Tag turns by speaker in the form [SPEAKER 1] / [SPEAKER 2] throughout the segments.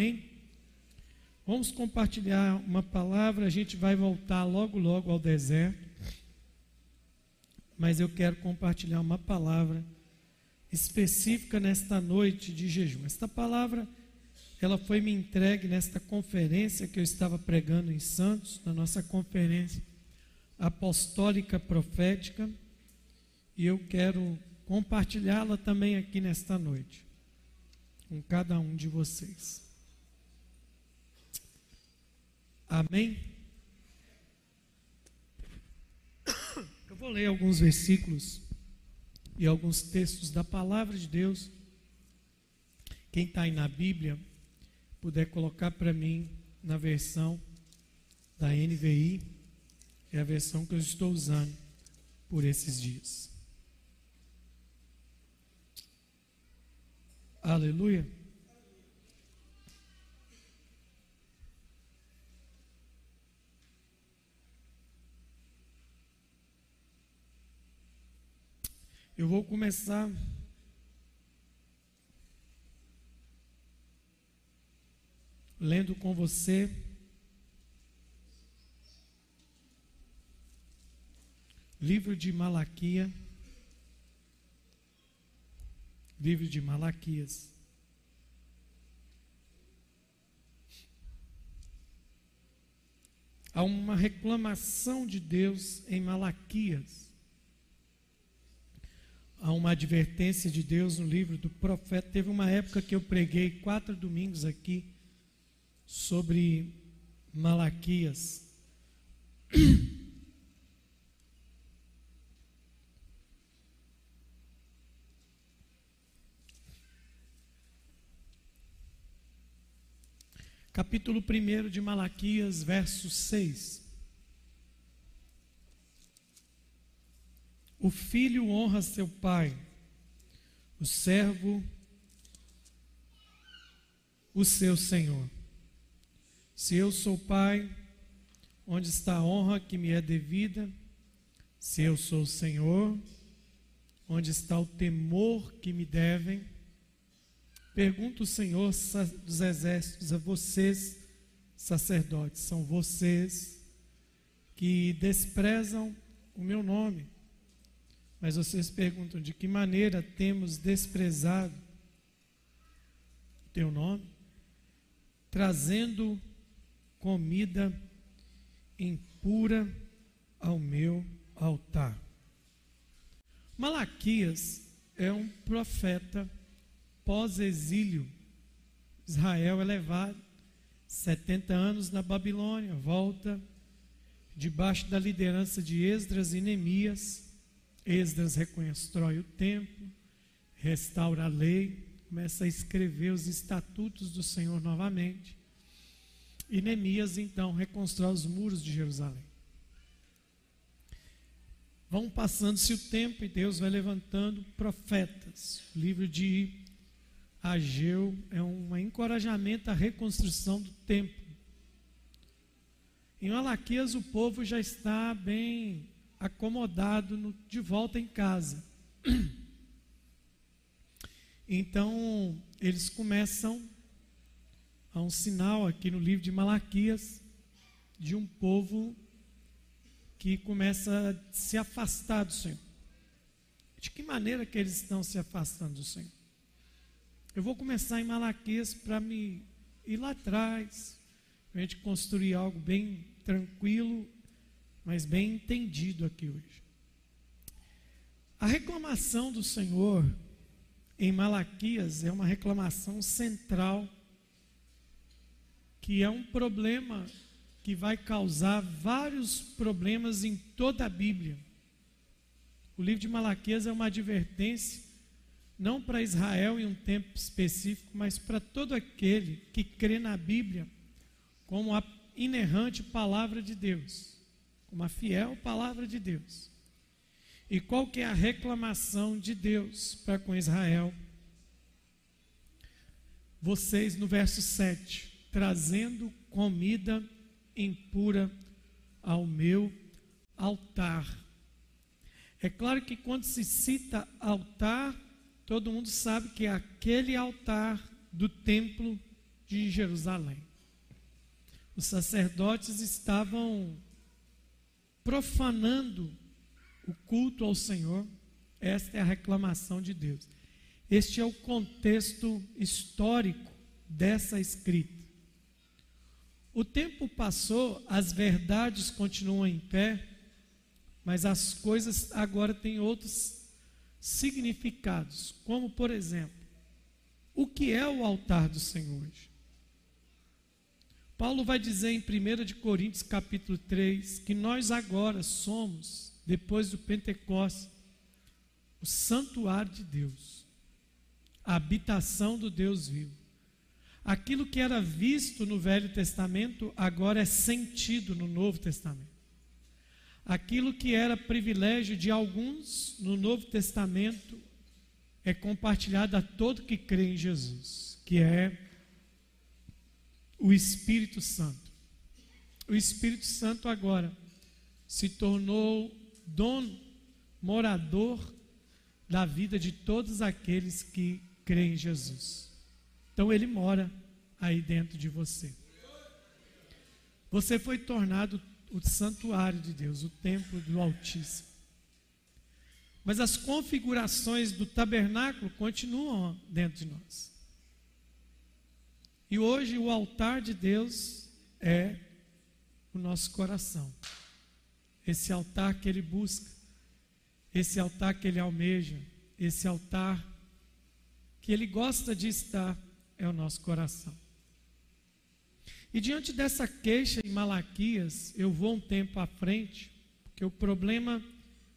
[SPEAKER 1] Amém? Vamos compartilhar uma palavra, a gente vai voltar logo, logo ao deserto. Mas eu quero compartilhar uma palavra específica nesta noite de jejum. Esta palavra, ela foi me entregue nesta conferência que eu estava pregando em Santos, na nossa conferência apostólica profética, e eu quero compartilhá-la também aqui nesta noite com cada um de vocês. Amém? Eu vou ler alguns versículos e alguns textos da palavra de Deus. Quem está aí na Bíblia, puder colocar para mim na versão da NVI, é a versão que eu estou usando por esses dias. Aleluia. Eu vou começar lendo com você. Livro de Malaquia, livro de Malaquias. Há uma reclamação de Deus em Malaquias há uma advertência de Deus no livro do profeta. Teve uma época que eu preguei quatro domingos aqui sobre Malaquias. Capítulo 1 de Malaquias, verso 6. O filho honra seu pai, o servo o seu senhor. Se eu sou pai, onde está a honra que me é devida? Se eu sou o senhor, onde está o temor que me devem? Pergunta o Senhor dos exércitos a vocês, sacerdotes, são vocês que desprezam o meu nome mas vocês perguntam de que maneira temos desprezado teu nome, trazendo comida impura ao meu altar. Malaquias é um profeta pós-exílio. Israel é levado 70 anos na Babilônia, volta debaixo da liderança de Esdras e Neemias Esdras reconstrói o templo, restaura a lei, começa a escrever os estatutos do Senhor novamente. E Neemias então reconstrói os muros de Jerusalém. Vão passando-se o tempo e Deus vai levantando profetas. O livro de Ageu é um encorajamento à reconstrução do templo. Em Malaquias o povo já está bem acomodado no, de volta em casa. Então, eles começam a um sinal aqui no livro de Malaquias de um povo que começa a se afastar do Senhor. De que maneira que eles estão se afastando do Senhor? Eu vou começar em Malaquias para me ir lá atrás, para a gente construir algo bem tranquilo mas bem entendido aqui hoje. A reclamação do Senhor em Malaquias é uma reclamação central, que é um problema que vai causar vários problemas em toda a Bíblia. O livro de Malaquias é uma advertência, não para Israel em um tempo específico, mas para todo aquele que crê na Bíblia como a inerrante palavra de Deus uma fiel palavra de Deus. E qual que é a reclamação de Deus para com Israel? Vocês no verso 7, trazendo comida impura ao meu altar. É claro que quando se cita altar, todo mundo sabe que é aquele altar do templo de Jerusalém. Os sacerdotes estavam profanando o culto ao Senhor. Esta é a reclamação de Deus. Este é o contexto histórico dessa escrita. O tempo passou, as verdades continuam em pé, mas as coisas agora têm outros significados, como por exemplo, o que é o altar do Senhor? Paulo vai dizer em 1 de Coríntios capítulo 3 que nós agora somos, depois do Pentecostes, o santuário de Deus, a habitação do Deus vivo. Aquilo que era visto no Velho Testamento agora é sentido no Novo Testamento. Aquilo que era privilégio de alguns no Novo Testamento é compartilhado a todo que crê em Jesus, que é o Espírito Santo. O Espírito Santo agora se tornou dono, morador da vida de todos aqueles que creem em Jesus. Então ele mora aí dentro de você. Você foi tornado o santuário de Deus, o templo do Altíssimo. Mas as configurações do tabernáculo continuam dentro de nós. E hoje o altar de Deus é o nosso coração. Esse altar que ele busca, esse altar que ele almeja, esse altar que ele gosta de estar é o nosso coração. E diante dessa queixa em Malaquias, eu vou um tempo à frente, porque o problema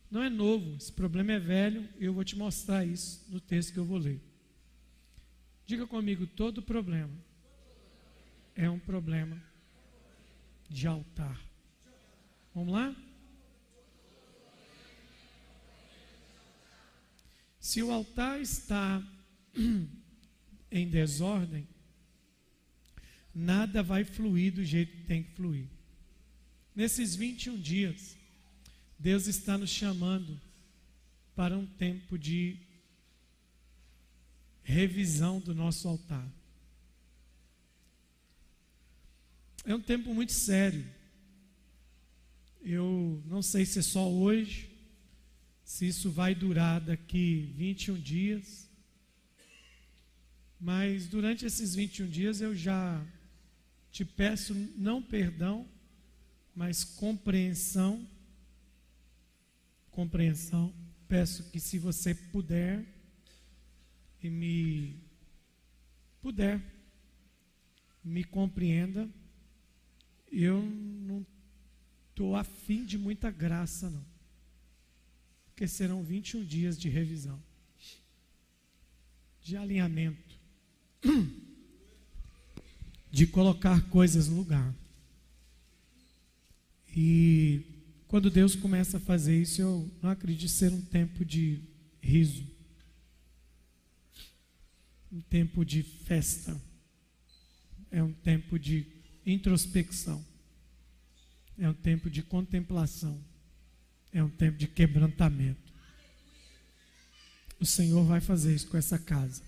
[SPEAKER 1] não é novo, esse problema é velho, e eu vou te mostrar isso no texto que eu vou ler. Diga comigo, todo problema é um problema de altar. Vamos lá? Se o altar está em desordem, nada vai fluir do jeito que tem que fluir. Nesses 21 dias, Deus está nos chamando para um tempo de revisão do nosso altar. É um tempo muito sério. Eu não sei se é só hoje, se isso vai durar daqui 21 dias, mas durante esses 21 dias eu já te peço não perdão, mas compreensão. Compreensão. Peço que se você puder e me puder, me compreenda. Eu não estou afim de muita graça, não. Porque serão 21 dias de revisão, de alinhamento de colocar coisas no lugar. E quando Deus começa a fazer isso, eu não acredito ser um tempo de riso, um tempo de festa, é um tempo de introspecção, é um tempo de contemplação, é um tempo de quebrantamento. O Senhor vai fazer isso com essa casa.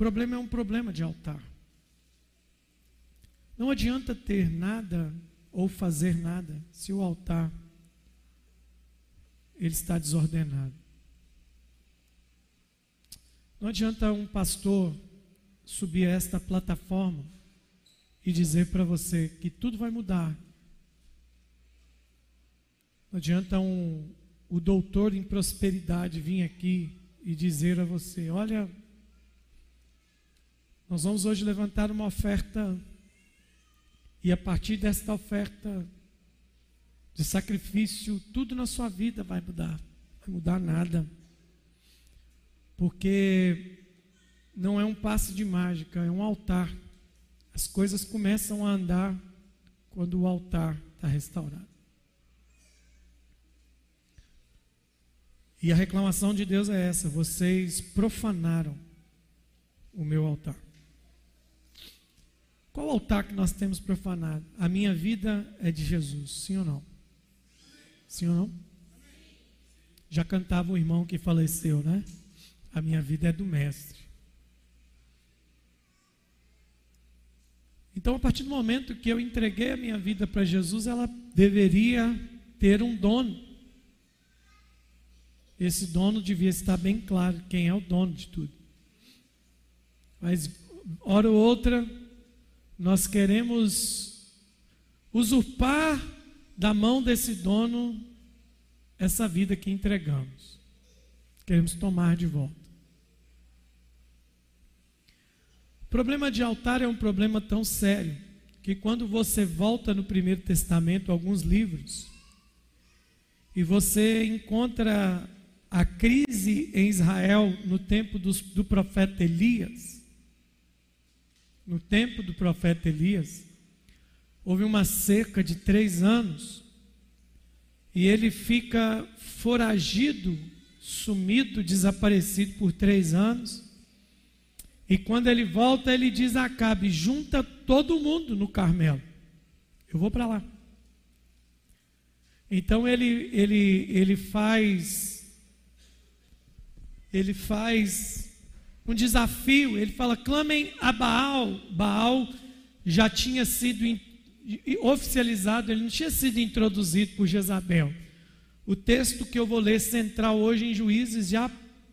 [SPEAKER 1] problema é um problema de altar. Não adianta ter nada ou fazer nada se o altar ele está desordenado. Não adianta um pastor subir a esta plataforma e dizer para você que tudo vai mudar. Não adianta um, o doutor em prosperidade vir aqui e dizer a você: olha, nós vamos hoje levantar uma oferta e a partir desta oferta de sacrifício, tudo na sua vida vai mudar. Vai mudar nada. Porque não é um passe de mágica, é um altar. As coisas começam a andar quando o altar está restaurado. E a reclamação de Deus é essa: vocês profanaram o meu altar. Qual altar que nós temos profanado? A minha vida é de Jesus, sim ou não? Sim ou não? Já cantava o irmão que faleceu, né? A minha vida é do Mestre. Então, a partir do momento que eu entreguei a minha vida para Jesus, ela deveria ter um dono. Esse dono devia estar bem claro quem é o dono de tudo. Mas, hora ou outra, nós queremos usurpar da mão desse dono essa vida que entregamos. Queremos tomar de volta. O problema de altar é um problema tão sério que quando você volta no Primeiro Testamento, alguns livros, e você encontra a crise em Israel no tempo do, do profeta Elias, no tempo do profeta Elias, houve uma seca de três anos, e ele fica foragido, sumido, desaparecido por três anos. E quando ele volta, ele diz a Acabe: junta todo mundo no Carmelo. Eu vou para lá. Então ele, ele, ele faz ele faz um desafio, ele fala: clamem a Baal. Baal já tinha sido oficializado, ele não tinha sido introduzido por Jezabel. O texto que eu vou ler central hoje em Juízes já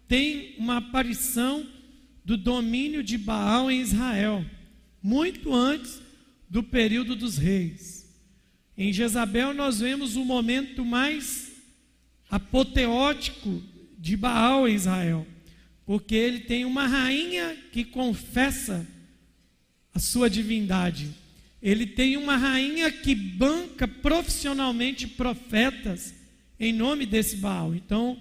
[SPEAKER 1] tem uma aparição do domínio de Baal em Israel, muito antes do período dos reis. Em Jezabel nós vemos o momento mais apoteótico de Baal em Israel, porque ele tem uma rainha que confessa a sua divindade. Ele tem uma rainha que banca profissionalmente profetas em nome desse Baal. Então,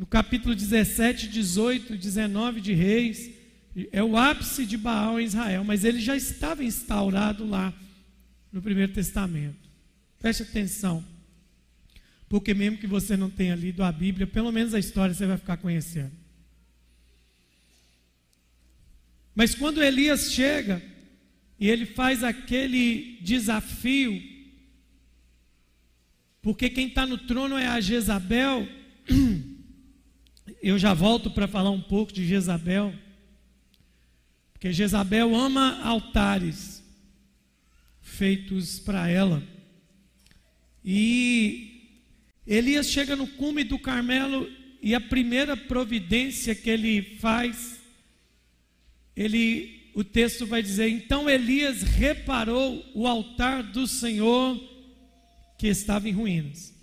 [SPEAKER 1] no capítulo 17, 18, 19 de Reis, é o ápice de Baal em Israel, mas ele já estava instaurado lá no Primeiro Testamento. Preste atenção, porque mesmo que você não tenha lido a Bíblia, pelo menos a história você vai ficar conhecendo. Mas quando Elias chega e ele faz aquele desafio, porque quem está no trono é a Jezabel, eu já volto para falar um pouco de Jezabel. Porque Jezabel ama altares feitos para ela. E Elias chega no cume do Carmelo e a primeira providência que ele faz, ele, o texto vai dizer: então Elias reparou o altar do Senhor que estava em ruínas.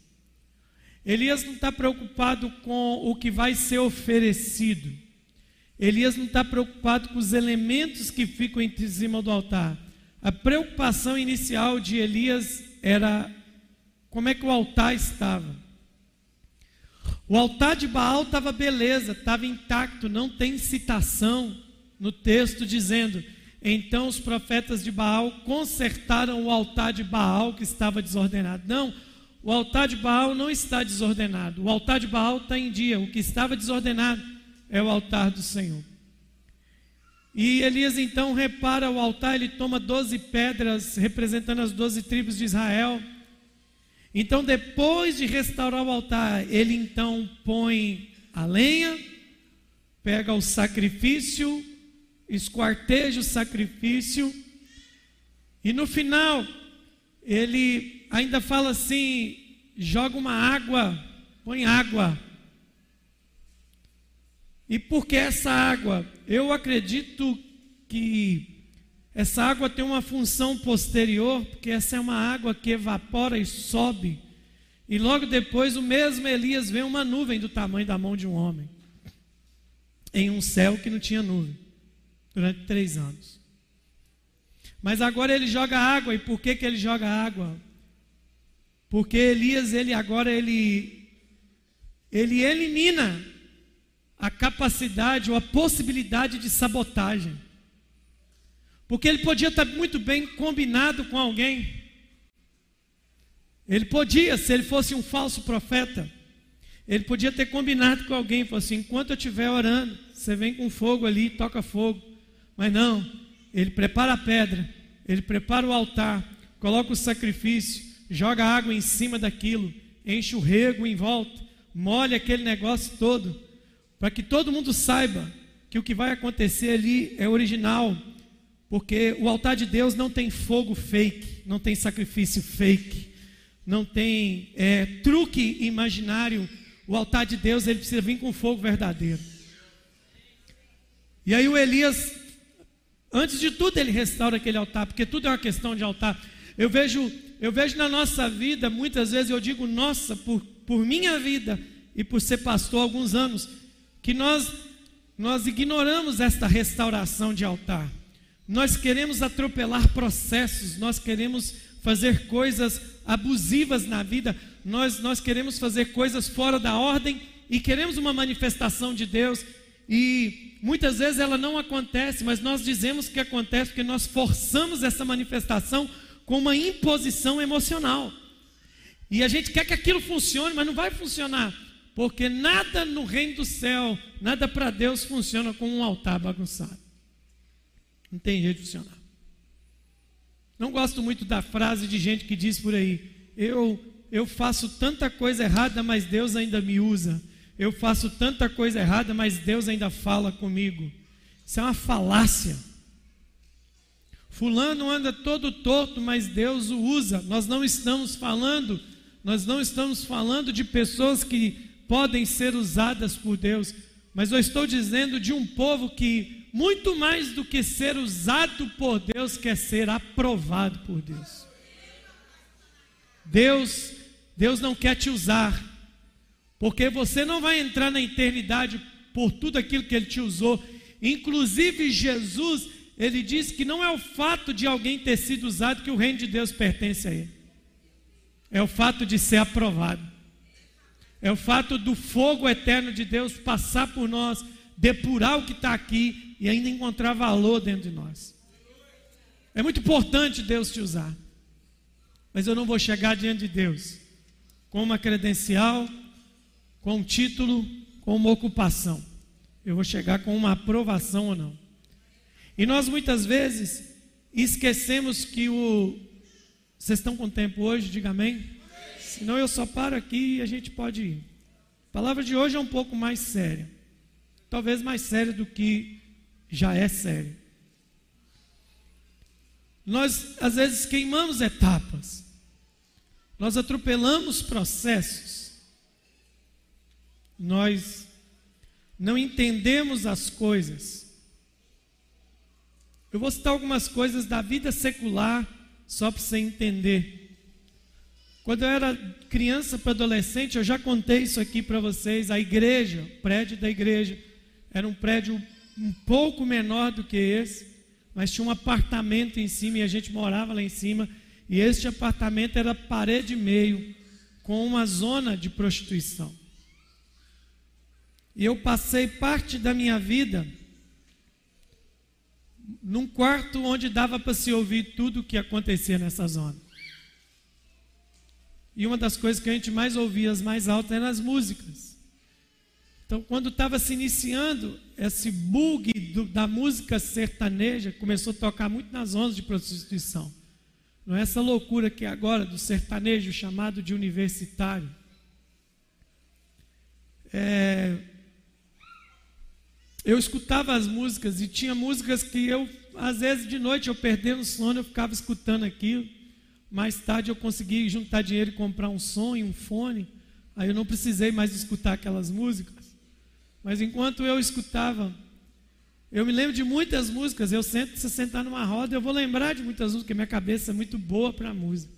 [SPEAKER 1] Elias não está preocupado com o que vai ser oferecido. Elias não está preocupado com os elementos que ficam em cima do altar. A preocupação inicial de Elias era como é que o altar estava. O altar de Baal estava beleza, estava intacto, não tem citação no texto dizendo: então os profetas de Baal consertaram o altar de Baal que estava desordenado. Não, o altar de Baal não está desordenado. O altar de Baal está em dia. O que estava desordenado é o altar do Senhor. E Elias então repara o altar, ele toma doze pedras representando as doze tribos de Israel. Então, depois de restaurar o altar, ele então põe a lenha, pega o sacrifício, esquarteja o sacrifício, e no final, ele ainda fala assim: joga uma água, põe água e porque essa água, eu acredito que essa água tem uma função posterior, porque essa é uma água que evapora e sobe. E logo depois o mesmo Elias vê uma nuvem do tamanho da mão de um homem, em um céu que não tinha nuvem, durante três anos. Mas agora ele joga água, e por que, que ele joga água? Porque Elias, ele agora ele, ele elimina a capacidade ou a possibilidade de sabotagem. Porque ele podia estar muito bem combinado com alguém. Ele podia, se ele fosse um falso profeta, ele podia ter combinado com alguém, falou assim: enquanto eu estiver orando, você vem com fogo ali toca fogo. Mas não, ele prepara a pedra, ele prepara o altar, coloca o sacrifício, joga água em cima daquilo, enche o rego em volta, molha aquele negócio todo para que todo mundo saiba que o que vai acontecer ali é original. Porque o altar de Deus não tem fogo fake, não tem sacrifício fake, não tem é, truque imaginário. O altar de Deus ele precisa vir com fogo verdadeiro. E aí o Elias, antes de tudo, ele restaura aquele altar, porque tudo é uma questão de altar. Eu vejo, eu vejo na nossa vida, muitas vezes eu digo, nossa, por, por minha vida e por ser pastor há alguns anos, que nós, nós ignoramos esta restauração de altar. Nós queremos atropelar processos, nós queremos fazer coisas abusivas na vida, nós, nós queremos fazer coisas fora da ordem e queremos uma manifestação de Deus e muitas vezes ela não acontece, mas nós dizemos que acontece porque nós forçamos essa manifestação com uma imposição emocional. E a gente quer que aquilo funcione, mas não vai funcionar, porque nada no reino do céu, nada para Deus funciona com um altar bagunçado. Não tem jeito de funcionar. Não gosto muito da frase de gente que diz por aí: eu, eu faço tanta coisa errada, mas Deus ainda me usa. Eu faço tanta coisa errada, mas Deus ainda fala comigo. Isso é uma falácia. Fulano anda todo torto, mas Deus o usa. Nós não estamos falando, nós não estamos falando de pessoas que podem ser usadas por Deus, mas eu estou dizendo de um povo que muito mais do que ser usado por Deus, quer ser aprovado por Deus. Deus, Deus não quer te usar, porque você não vai entrar na eternidade por tudo aquilo que Ele te usou. Inclusive Jesus, ele diz que não é o fato de alguém ter sido usado que o reino de Deus pertence a ele. É o fato de ser aprovado. É o fato do fogo eterno de Deus passar por nós, depurar o que está aqui e ainda encontrar valor dentro de nós. É muito importante Deus te usar, mas eu não vou chegar diante de Deus com uma credencial, com um título, com uma ocupação. Eu vou chegar com uma aprovação ou não. E nós muitas vezes esquecemos que o. Vocês estão com tempo hoje? Diga amém. Senão eu só paro aqui e a gente pode ir. A palavra de hoje é um pouco mais séria. Talvez mais séria do que já é sério. Nós, às vezes, queimamos etapas, nós atropelamos processos, nós não entendemos as coisas. Eu vou citar algumas coisas da vida secular, só para você entender. Quando eu era criança para adolescente, eu já contei isso aqui para vocês. A igreja, o prédio da igreja, era um prédio um pouco menor do que esse, mas tinha um apartamento em cima e a gente morava lá em cima. E este apartamento era parede e meio, com uma zona de prostituição. E eu passei parte da minha vida num quarto onde dava para se ouvir tudo o que acontecia nessa zona. E uma das coisas que a gente mais ouvia, as mais altas, eram as músicas. Então, quando estava se iniciando, esse bug do, da música sertaneja começou a tocar muito nas ondas de prostituição. Não é essa loucura que é agora do sertanejo chamado de universitário. É, eu escutava as músicas e tinha músicas que eu, às vezes de noite, eu perdendo o sono, eu ficava escutando aquilo. Mais tarde eu consegui juntar dinheiro e comprar um som e um fone. Aí eu não precisei mais escutar aquelas músicas. Mas enquanto eu escutava, eu me lembro de muitas músicas. Eu sento, se sentar numa roda, eu vou lembrar de muitas músicas, porque minha cabeça é muito boa para música.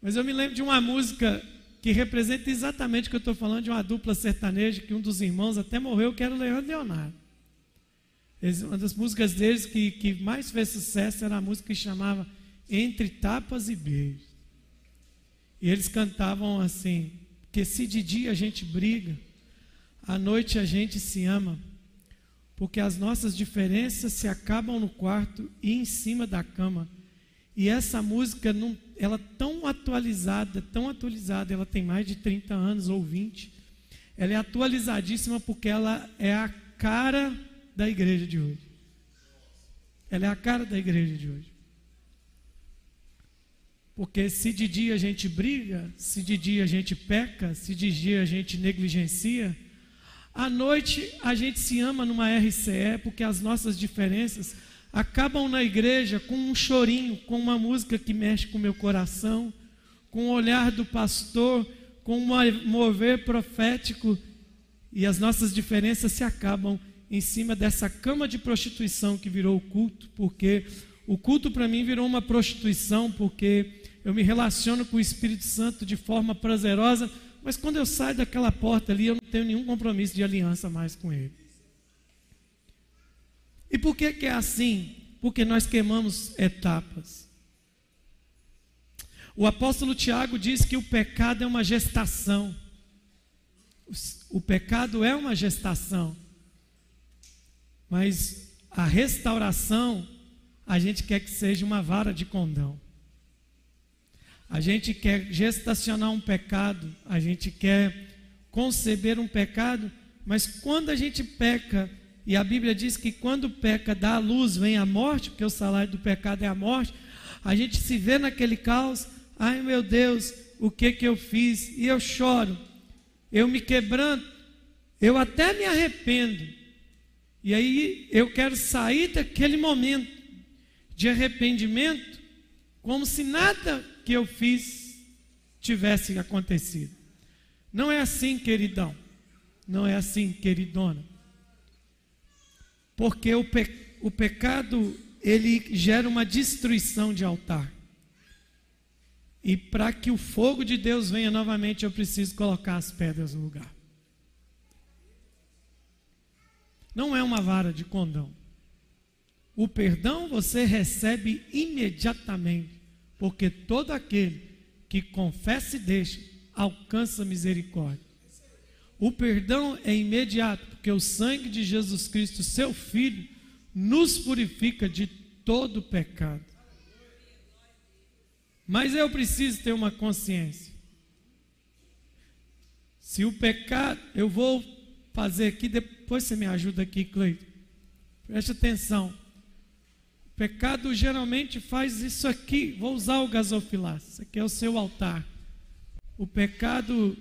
[SPEAKER 1] Mas eu me lembro de uma música que representa exatamente o que eu estou falando, de uma dupla sertaneja, que um dos irmãos até morreu, que era o Leandro Leonardo. Uma das músicas deles que, que mais fez sucesso era a música que chamava Entre Tapas e Beijos. E eles cantavam assim: que se de dia a gente briga, à noite a gente se ama, porque as nossas diferenças se acabam no quarto e em cima da cama. E essa música, não, ela tão atualizada, tão atualizada, ela tem mais de 30 anos ou 20. Ela é atualizadíssima porque ela é a cara da igreja de hoje. Ela é a cara da igreja de hoje. Porque se de dia a gente briga, se de dia a gente peca, se de dia a gente negligencia, à noite a gente se ama numa RCE porque as nossas diferenças acabam na igreja com um chorinho, com uma música que mexe com o meu coração, com o olhar do pastor, com um mover profético, e as nossas diferenças se acabam em cima dessa cama de prostituição que virou o culto, porque o culto para mim virou uma prostituição, porque eu me relaciono com o Espírito Santo de forma prazerosa, mas quando eu saio daquela porta ali, eu não tenho nenhum compromisso de aliança mais com Ele. E por que, que é assim? Porque nós queimamos etapas. O apóstolo Tiago diz que o pecado é uma gestação. O pecado é uma gestação. Mas a restauração, a gente quer que seja uma vara de condão. A gente quer gestacionar um pecado, a gente quer conceber um pecado, mas quando a gente peca, e a Bíblia diz que quando peca dá a luz, vem a morte, porque o salário do pecado é a morte. A gente se vê naquele caos, ai meu Deus, o que que eu fiz? E eu choro, eu me quebranto, eu até me arrependo. E aí eu quero sair daquele momento de arrependimento, como se nada que eu fiz tivesse acontecido. Não é assim, queridão. Não é assim, queridona. Porque o, pe o pecado, ele gera uma destruição de altar. E para que o fogo de Deus venha novamente, eu preciso colocar as pedras no lugar. Não é uma vara de condão. O perdão você recebe imediatamente, porque todo aquele que confessa e deixa alcança misericórdia. O perdão é imediato, porque o sangue de Jesus Cristo, seu Filho, nos purifica de todo pecado. Mas eu preciso ter uma consciência. Se o pecado, eu vou fazer aqui, depois você me ajuda aqui, Cleiton. Preste atenção. O pecado geralmente faz isso aqui. Vou usar o gasofilar. Isso aqui é o seu altar. O pecado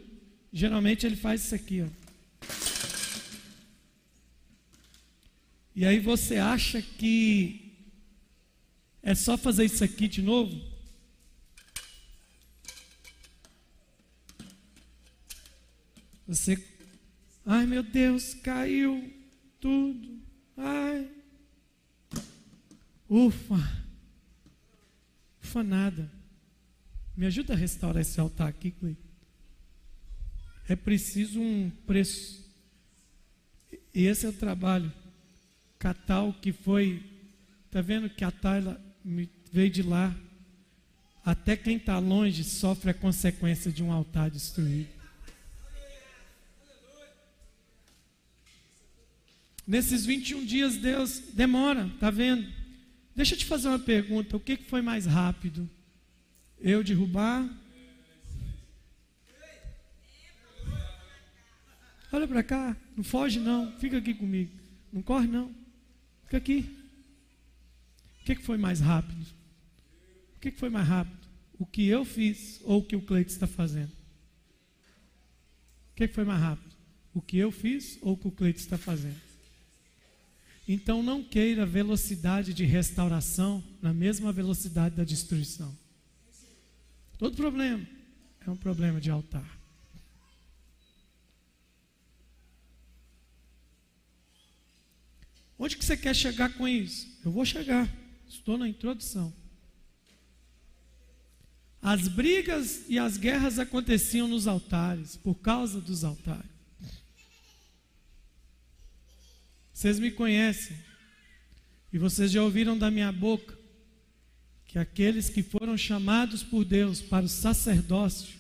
[SPEAKER 1] Geralmente ele faz isso aqui, ó. E aí você acha que é só fazer isso aqui de novo? Você, ai meu Deus, caiu tudo. Ai. Ufa. Ufa nada. Me ajuda a restaurar esse altar aqui, Cleiton é preciso um preço. E esse é o trabalho. Catal, que foi. Está vendo que a Tayla veio de lá. Até quem está longe sofre a consequência de um altar destruído. Nesses 21 dias, Deus demora, está vendo? Deixa eu te fazer uma pergunta: o que foi mais rápido? Eu derrubar Olha para cá, não foge não, fica aqui comigo. Não corre não, fica aqui. O que, que foi mais rápido? O que, que foi mais rápido? O que eu fiz ou o que o Cleito está fazendo? O que, que foi mais rápido? O que eu fiz ou o que o Cleito está fazendo? Então não queira velocidade de restauração na mesma velocidade da destruição. Todo problema é um problema de altar. Onde que você quer chegar com isso? Eu vou chegar. Estou na introdução. As brigas e as guerras aconteciam nos altares, por causa dos altares. Vocês me conhecem, e vocês já ouviram da minha boca, que aqueles que foram chamados por Deus para o sacerdócio,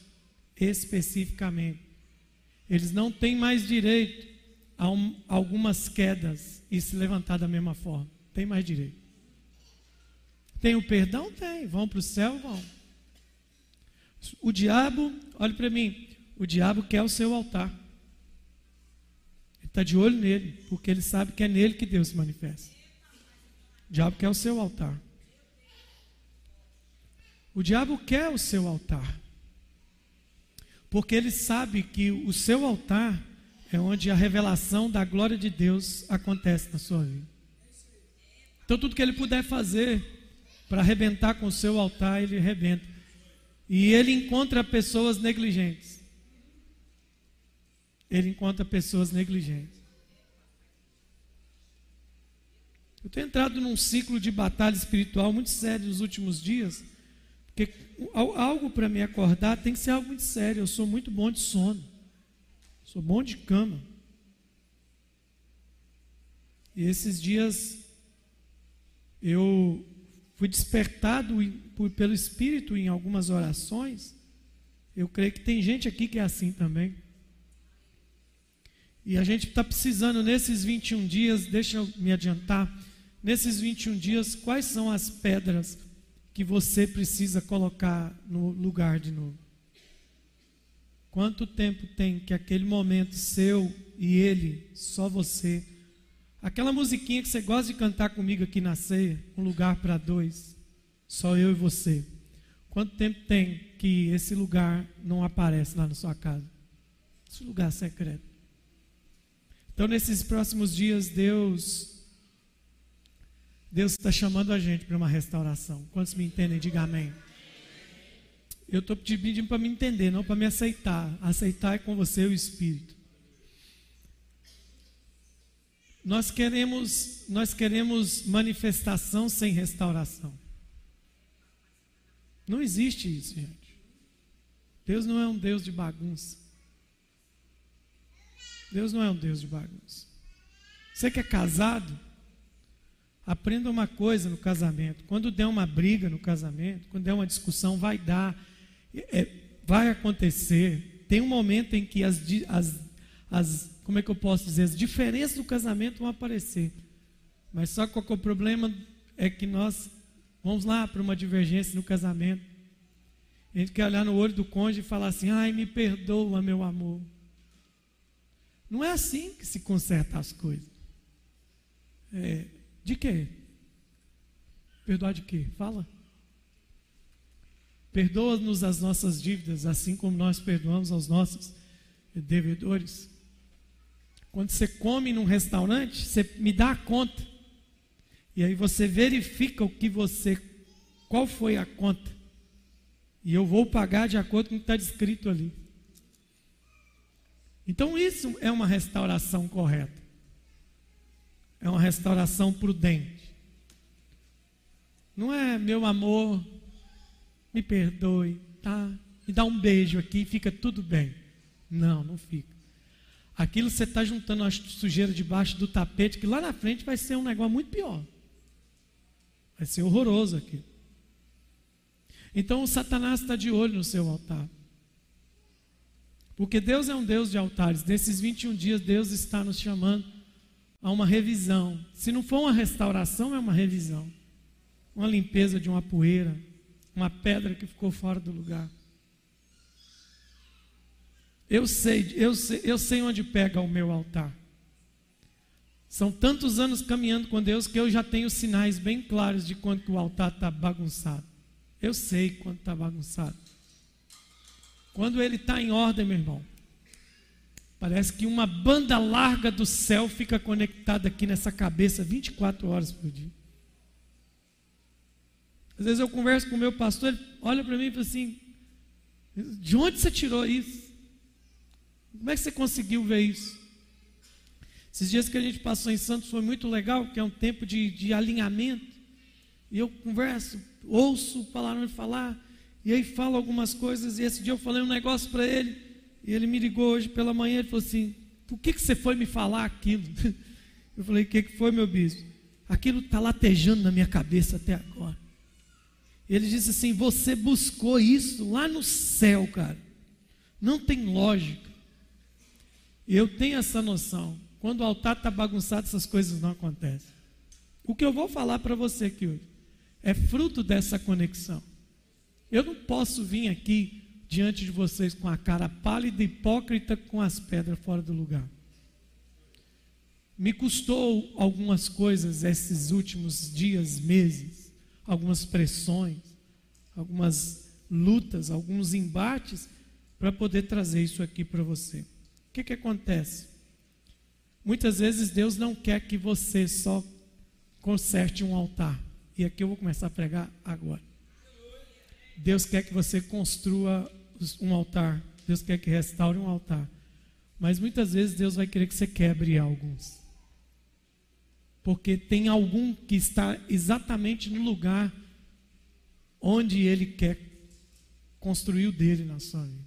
[SPEAKER 1] especificamente, eles não têm mais direito um, algumas quedas e se levantar da mesma forma. Tem mais direito. Tem o perdão? Tem. Vão para o céu? Vão. O diabo, olhe para mim, o diabo quer o seu altar. Ele está de olho nele, porque ele sabe que é nele que Deus se manifesta. O diabo quer o seu altar. O diabo quer o seu altar. Porque ele sabe que o seu altar é onde a revelação da glória de Deus acontece na sua vida. Então, tudo que ele puder fazer para arrebentar com o seu altar, ele arrebenta. E ele encontra pessoas negligentes. Ele encontra pessoas negligentes. Eu tenho entrado num ciclo de batalha espiritual muito sério nos últimos dias, porque algo para me acordar tem que ser algo muito sério. Eu sou muito bom de sono, sou bom de cama. E esses dias eu fui despertado pelo Espírito em algumas orações. Eu creio que tem gente aqui que é assim também. E a gente está precisando nesses 21 dias, deixa eu me adiantar, nesses 21 dias, quais são as pedras que você precisa colocar no lugar de novo? Quanto tempo tem que aquele momento seu e ele, só você, aquela musiquinha que você gosta de cantar comigo aqui na ceia, um lugar para dois, só eu e você. Quanto tempo tem que esse lugar não aparece lá na sua casa? Esse lugar secreto. Então, nesses próximos dias, Deus Deus está chamando a gente para uma restauração. Quantos me entendem? Diga amém. Eu estou pedindo para me entender, não para me aceitar. Aceitar é com você o Espírito. Nós queremos, nós queremos manifestação sem restauração. Não existe isso, gente. Deus não é um Deus de bagunça. Deus não é um Deus de bagunça. Você que é casado, Aprenda uma coisa no casamento: quando der uma briga no casamento, quando der uma discussão, vai dar, é, vai acontecer. Tem um momento em que as, as, as, como é que eu posso dizer, as diferenças do casamento vão aparecer. Mas só que o problema é que nós vamos lá para uma divergência no casamento. A gente quer olhar no olho do cônjuge e falar assim: ai, me perdoa, meu amor. Não é assim que se conserta as coisas. É, de quê? Perdoar de quê? Fala. Perdoa-nos as nossas dívidas, assim como nós perdoamos aos nossos devedores. Quando você come num restaurante, você me dá a conta. E aí você verifica o que você, qual foi a conta. E eu vou pagar de acordo com o que está descrito ali. Então isso é uma restauração correta é uma restauração prudente. Não é, meu amor, me perdoe, tá? Me dá um beijo aqui fica tudo bem. Não, não fica. Aquilo você está juntando a sujeira debaixo do tapete, que lá na frente vai ser um negócio muito pior. Vai ser horroroso aqui. Então o Satanás está de olho no seu altar. Porque Deus é um Deus de altares. Nesses 21 dias, Deus está nos chamando a uma revisão. Se não for uma restauração, é uma revisão. Uma limpeza de uma poeira, uma pedra que ficou fora do lugar. Eu sei, eu sei, eu sei onde pega o meu altar. São tantos anos caminhando com Deus que eu já tenho sinais bem claros de quando o altar está bagunçado. Eu sei quando está bagunçado. Quando ele está em ordem, meu irmão, Parece que uma banda larga do céu fica conectada aqui nessa cabeça 24 horas por dia. Às vezes eu converso com o meu pastor, ele olha para mim e fala assim: De onde você tirou isso? Como é que você conseguiu ver isso? Esses dias que a gente passou em Santos foi muito legal, que é um tempo de, de alinhamento. E eu converso, ouço o palavra falar, e aí falo algumas coisas. E esse dia eu falei um negócio para ele. E ele me ligou hoje pela manhã e falou assim: Por que, que você foi me falar aquilo? Eu falei: O que, que foi, meu bispo? Aquilo está latejando na minha cabeça até agora. Ele disse assim: Você buscou isso lá no céu, cara. Não tem lógica. Eu tenho essa noção. Quando o altar está bagunçado, essas coisas não acontecem. O que eu vou falar para você aqui hoje é fruto dessa conexão. Eu não posso vir aqui diante de vocês com a cara pálida, hipócrita, com as pedras fora do lugar. Me custou algumas coisas esses últimos dias, meses, algumas pressões, algumas lutas, alguns embates, para poder trazer isso aqui para você. O que, que acontece? Muitas vezes Deus não quer que você só conserte um altar. E aqui eu vou começar a pregar agora. Deus quer que você construa um altar. Deus quer que restaure um altar. Mas muitas vezes Deus vai querer que você quebre alguns. Porque tem algum que está exatamente no lugar onde Ele quer construir o dele na sua vida.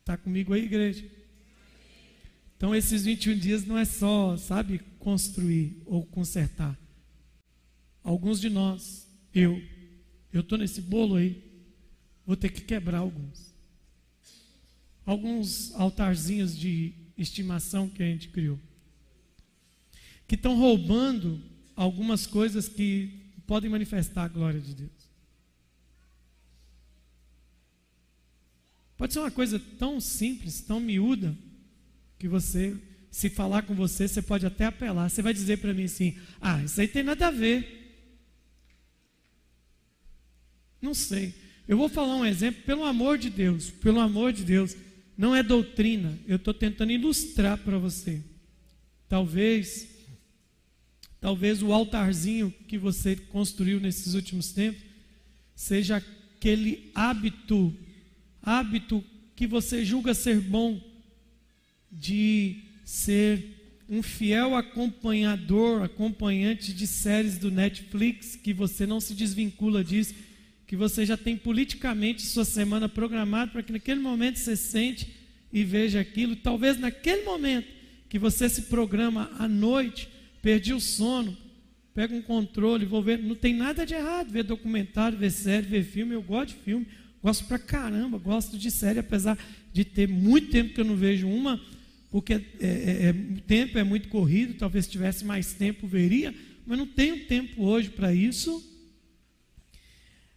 [SPEAKER 1] Está comigo aí, igreja? Então, esses 21 dias não é só, sabe, construir ou consertar. Alguns de nós, eu, eu estou nesse bolo aí, vou ter que quebrar alguns. Alguns altarzinhos de estimação que a gente criou. Que estão roubando algumas coisas que podem manifestar a glória de Deus. Pode ser uma coisa tão simples, tão miúda, que você, se falar com você, você pode até apelar. Você vai dizer para mim assim: ah, isso aí tem nada a ver. Não sei. Eu vou falar um exemplo, pelo amor de Deus, pelo amor de Deus. Não é doutrina, eu estou tentando ilustrar para você. Talvez, talvez o altarzinho que você construiu nesses últimos tempos seja aquele hábito, hábito que você julga ser bom, de ser um fiel acompanhador, acompanhante de séries do Netflix, que você não se desvincula disso, que você já tem politicamente sua semana programada para que naquele momento você sente e veja aquilo. Talvez naquele momento que você se programa à noite, perdi o sono, pega um controle, vou ver. Não tem nada de errado ver documentário, ver série, ver filme. Eu gosto de filme, gosto pra caramba, gosto de série, apesar de ter muito tempo que eu não vejo uma, porque é, é, é, o tempo é muito corrido. Talvez se tivesse mais tempo veria, mas não tenho tempo hoje para isso.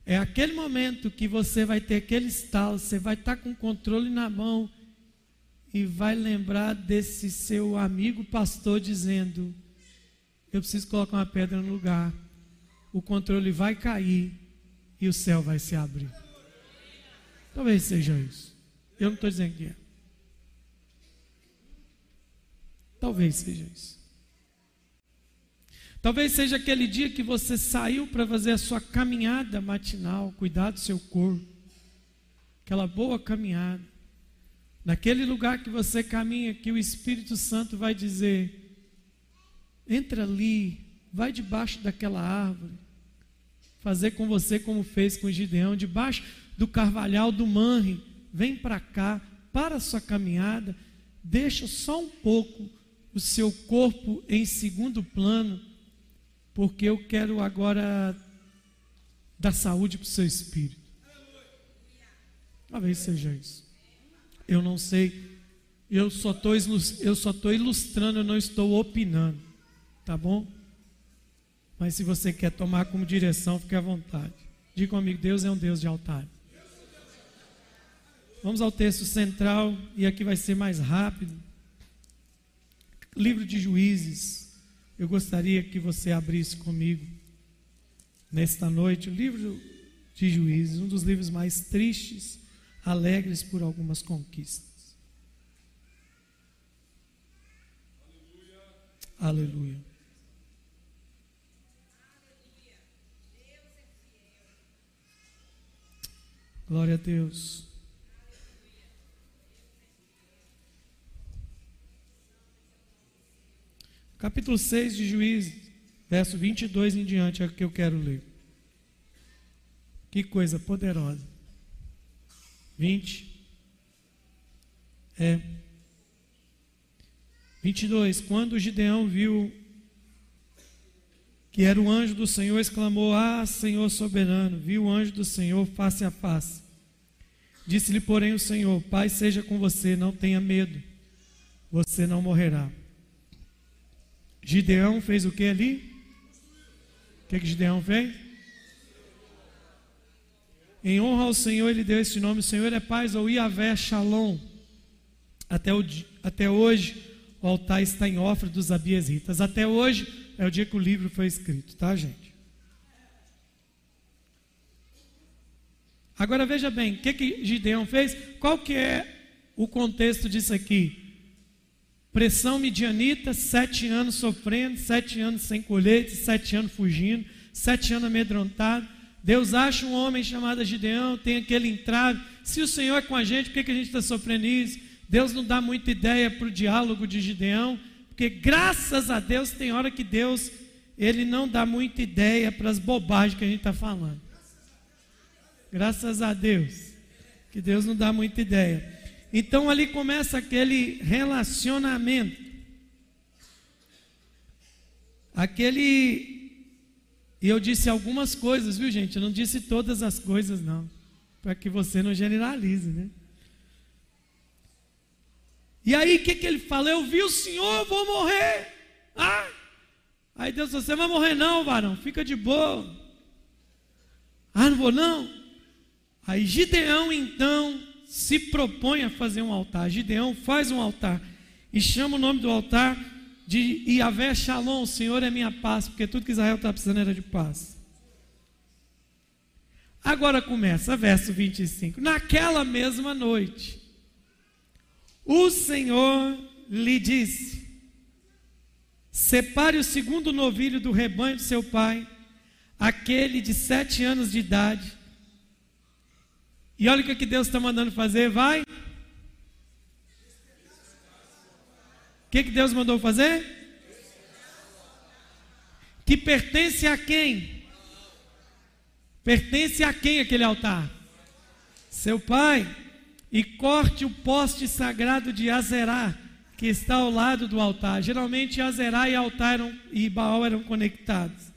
[SPEAKER 1] É aquele momento que você vai ter aquele estalo, você vai estar com o controle na mão e vai lembrar desse seu amigo pastor dizendo: Eu preciso colocar uma pedra no lugar. O controle vai cair e o céu vai se abrir. Talvez seja isso. Eu não estou dizendo que é. Talvez seja isso. Talvez seja aquele dia que você saiu para fazer a sua caminhada matinal, cuidar do seu corpo, aquela boa caminhada. Naquele lugar que você caminha, que o Espírito Santo vai dizer: entra ali, vai debaixo daquela árvore, fazer com você como fez com Gideão, debaixo do carvalhal do Manre, vem para cá, para a sua caminhada, deixa só um pouco o seu corpo em segundo plano porque eu quero agora dar saúde para o seu espírito. Talvez seja isso. Eu não sei. Eu só estou ilustrando, eu não estou opinando, tá bom? Mas se você quer tomar como direção, fique à vontade. Diga comigo, Deus é um Deus de altar. Vamos ao texto central e aqui vai ser mais rápido. Livro de Juízes, eu gostaria que você abrisse comigo, nesta noite, o livro de Juízes, um dos livros mais tristes, alegres por algumas conquistas. Aleluia. Aleluia. Glória a Deus. Capítulo 6 de Juízes, verso 22 em diante é o que eu quero ler. Que coisa poderosa. 20. É. 22. Quando Gideão viu que era o anjo do Senhor, exclamou: Ah, Senhor soberano, viu o anjo do Senhor face a face. Disse-lhe, porém, o Senhor: Pai, seja com você, não tenha medo, você não morrerá. Gideão fez o que ali? O que, que Gideão fez? Em honra ao Senhor, ele deu esse nome: o Senhor é paz, ou Iavé Shalom. Até, o, até hoje, o altar está em ofra dos abiesitas. Até hoje é o dia que o livro foi escrito, tá, gente? Agora veja bem, o que, que Gideão fez? Qual que é o contexto disso aqui? Pressão midianita, sete anos sofrendo, sete anos sem colheita, sete anos fugindo, sete anos amedrontado. Deus acha um homem chamado Gideão, tem aquele entrave. Se o Senhor é com a gente, por que, que a gente está sofrendo isso? Deus não dá muita ideia para o diálogo de Gideão, porque graças a Deus tem hora que Deus ele não dá muita ideia para as bobagens que a gente está falando. Graças a Deus, que Deus não dá muita ideia. Então ali começa aquele relacionamento. Aquele. E eu disse algumas coisas, viu gente? Eu não disse todas as coisas, não. Para que você não generalize, né? E aí o que, que ele fala? Eu vi o Senhor, vou morrer. Ah! Aí Deus você vai morrer não, varão, fica de boa. Ah, não vou não. Aí Gideão então se propõe a fazer um altar. Gideão faz um altar e chama o nome do altar de Iavé Shalom, o Senhor é minha paz, porque tudo que Israel está precisando era de paz. Agora começa, verso 25. Naquela mesma noite, o Senhor lhe disse: Separe o segundo novilho do rebanho de seu pai, aquele de sete anos de idade, e olha o que Deus está mandando fazer, vai. O que, que Deus mandou fazer? Que pertence a quem? Pertence a quem aquele altar? Seu pai. E corte o poste sagrado de Azerá, que está ao lado do altar. Geralmente Azerá e altar eram, e Baal eram conectados.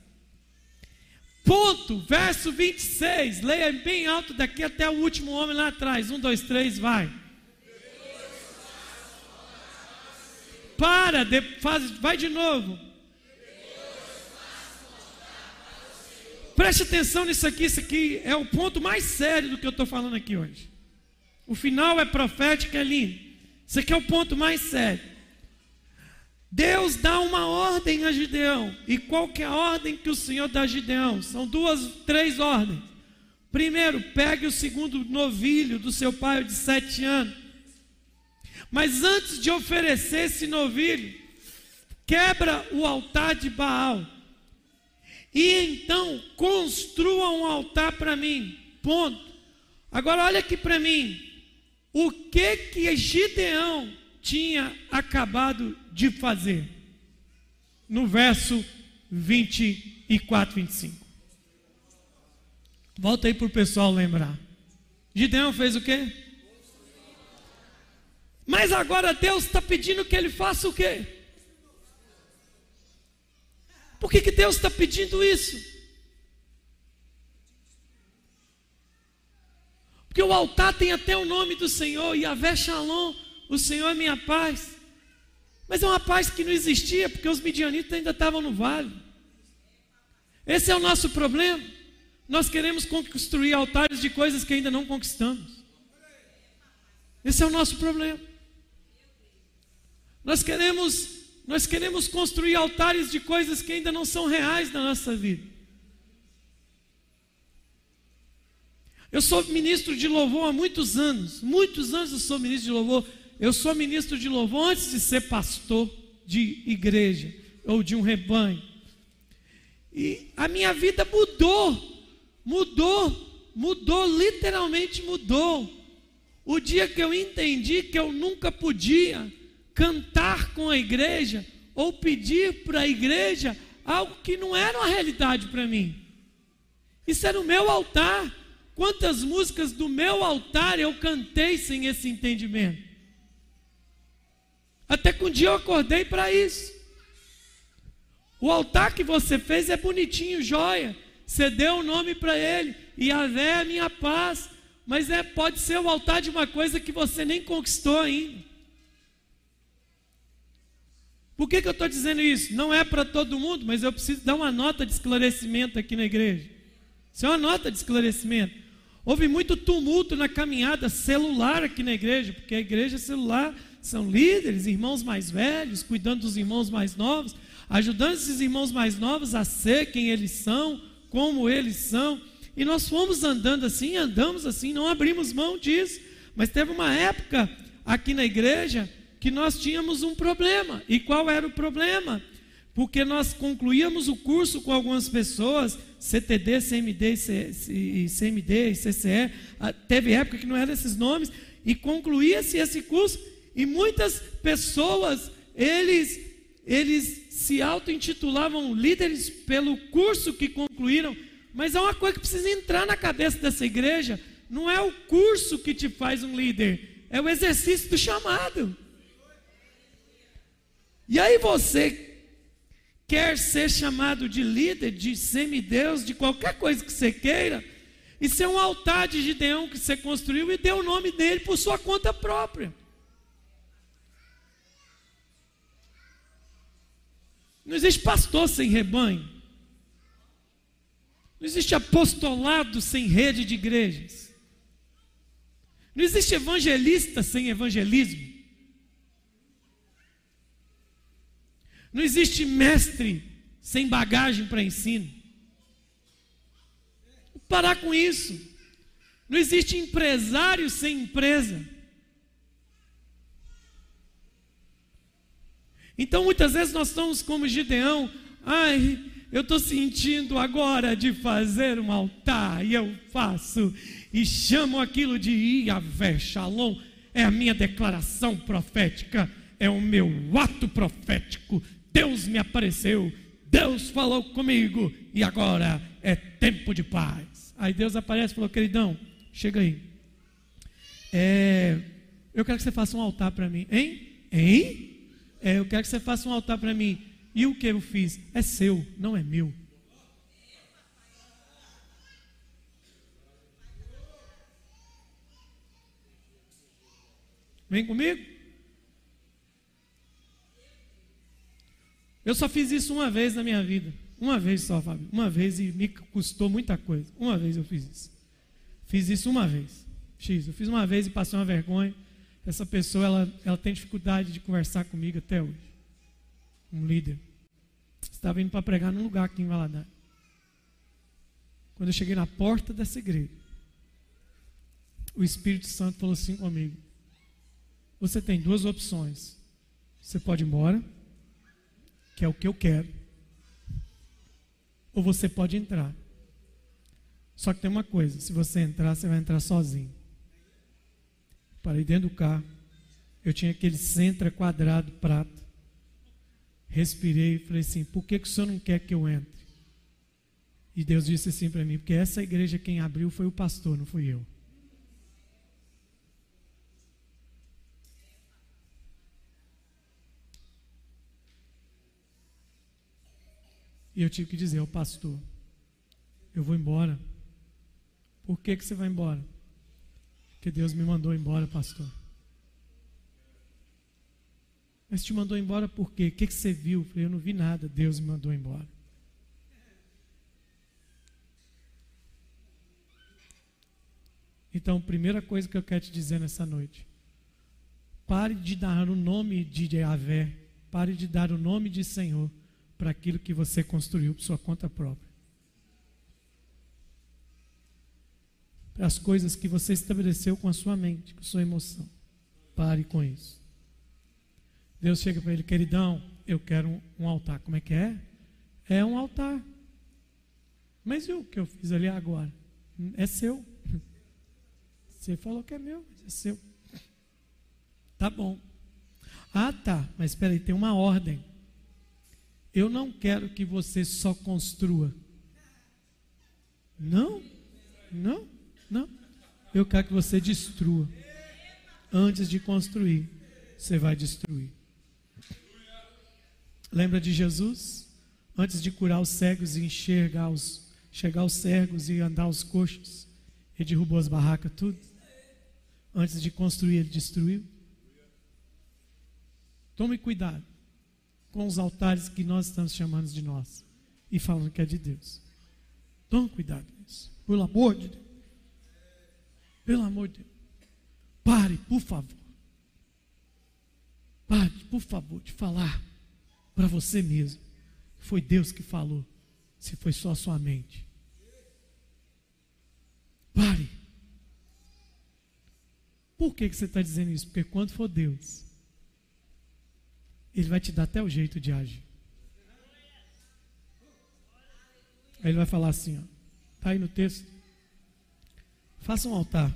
[SPEAKER 1] Ponto, verso 26. Leia bem alto daqui até o último homem lá atrás. Um, dois, três, vai. Para, de, faz, vai de novo. Preste atenção nisso aqui. Isso aqui é o ponto mais sério do que eu estou falando aqui hoje. O final é profético, é lindo. Isso aqui é o ponto mais sério. Deus dá uma ordem a Gideão. E qual que é a ordem que o Senhor dá a Gideão? São duas, três ordens. Primeiro, pegue o segundo novilho do seu pai de sete anos. Mas antes de oferecer esse novilho, quebra o altar de Baal. E então construa um altar para mim. Ponto. Agora olha aqui para mim. O que que Gideão tinha acabado de fazer. No verso 24, 25. Volta aí para o pessoal lembrar. Gideão fez o quê? Mas agora Deus está pedindo que ele faça o quê? Por que, que Deus está pedindo isso? Porque o altar tem até o nome do Senhor, Yahvé Shalom, o Senhor é minha paz. Mas é uma paz que não existia, porque os midianitas ainda estavam no vale. Esse é o nosso problema. Nós queremos construir altares de coisas que ainda não conquistamos. Esse é o nosso problema. Nós queremos, nós queremos construir altares de coisas que ainda não são reais na nossa vida. Eu sou ministro de louvor há muitos anos. Muitos anos eu sou ministro de louvor. Eu sou ministro de louvor antes de ser pastor de igreja ou de um rebanho. E a minha vida mudou, mudou, mudou, literalmente mudou. O dia que eu entendi que eu nunca podia cantar com a igreja ou pedir para a igreja algo que não era uma realidade para mim. Isso era o meu altar. Quantas músicas do meu altar eu cantei sem esse entendimento? Até que um dia eu acordei para isso. O altar que você fez é bonitinho, joia. Você deu o um nome para ele. E a é a minha paz. Mas é, pode ser o altar de uma coisa que você nem conquistou ainda. Por que, que eu estou dizendo isso? Não é para todo mundo, mas eu preciso dar uma nota de esclarecimento aqui na igreja. Isso é uma nota de esclarecimento. Houve muito tumulto na caminhada celular aqui na igreja, porque a igreja celular são líderes, irmãos mais velhos, cuidando dos irmãos mais novos, ajudando esses irmãos mais novos a ser quem eles são, como eles são. E nós fomos andando assim, andamos assim, não abrimos mão disso. Mas teve uma época aqui na igreja que nós tínhamos um problema. E qual era o problema? Porque nós concluíamos o curso com algumas pessoas, CTD, CMD e CMD e CCE, ah, teve época que não eram esses nomes, e concluía-se esse curso, e muitas pessoas, eles, eles se auto-intitulavam líderes pelo curso que concluíram, mas há uma coisa que precisa entrar na cabeça dessa igreja: não é o curso que te faz um líder, é o exercício do chamado. E aí você quer ser chamado de líder, de semideus, de qualquer coisa que você queira, isso é um altar de Gideão que você construiu e deu o nome dele por sua conta própria. Não existe pastor sem rebanho. Não existe apostolado sem rede de igrejas. Não existe evangelista sem evangelismo. Não existe mestre sem bagagem para ensino. Parar com isso. Não existe empresário sem empresa. Então muitas vezes nós estamos como Gideão, ai, eu estou sentindo agora de fazer um altar, e eu faço, e chamo aquilo de Iavé Shalom, é a minha declaração profética, é o meu ato profético Deus me apareceu, Deus falou comigo e agora é tempo de paz. Aí Deus aparece e falou: queridão, chega aí. É, eu quero que você faça um altar para mim, hein? Hein? É, eu quero que você faça um altar para mim. E o que eu fiz? É seu, não é meu. Vem comigo? Eu só fiz isso uma vez na minha vida. Uma vez só, Fábio. Uma vez e me custou muita coisa. Uma vez eu fiz isso. Fiz isso uma vez. X. Eu fiz uma vez e passei uma vergonha. Essa pessoa, ela, ela tem dificuldade de conversar comigo até hoje. Um líder. Estava indo para pregar num lugar aqui em Valadares. Quando eu cheguei na porta dessa igreja, o Espírito Santo falou assim comigo: Você tem duas opções. Você pode ir embora que é o que eu quero. Ou você pode entrar. Só que tem uma coisa: se você entrar, você vai entrar sozinho. Parei dentro do carro. Eu tinha aquele centro quadrado prata. Respirei e falei assim: por que, que o senhor não quer que eu entre? E Deus disse assim para mim: porque essa igreja quem abriu foi o pastor, não fui eu. E eu tive que dizer ao pastor: Eu vou embora. Por que, que você vai embora? Porque Deus me mandou embora, pastor. Mas te mandou embora por quê? O que, que você viu? Eu falei, eu não vi nada, Deus me mandou embora. Então, primeira coisa que eu quero te dizer nessa noite: pare de dar o nome de Yahvé, pare de dar o nome de Senhor para aquilo que você construiu por sua conta própria. Para as coisas que você estabeleceu com a sua mente, com a sua emoção. Pare com isso. Deus chega para ele, queridão, eu quero um, um altar. Como é que é? É um altar. Mas e o que eu fiz ali agora? É seu. Você falou que é meu, mas é seu. Tá bom. Ah, tá. Mas espera aí, tem uma ordem. Eu não quero que você só construa. Não, não, não. Eu quero que você destrua. Antes de construir, você vai destruir. Lembra de Jesus? Antes de curar os cegos e enxergar os, chegar os cegos e andar os coxos, ele derrubou as barracas, tudo. Antes de construir, ele destruiu. Tome cuidado com os altares que nós estamos chamando de nós e falando que é de Deus. Tome cuidado com isso. Pelo amor de Deus. Pelo amor de Deus. Pare, por favor. Pare, por favor, de falar para você mesmo. Foi Deus que falou. Se foi só a sua mente. Pare. Por que, que você está dizendo isso? Porque quando for Deus, Ele vai te dar até o jeito de agir. Aí ele vai falar assim, ó, tá aí no texto. Faça um altar.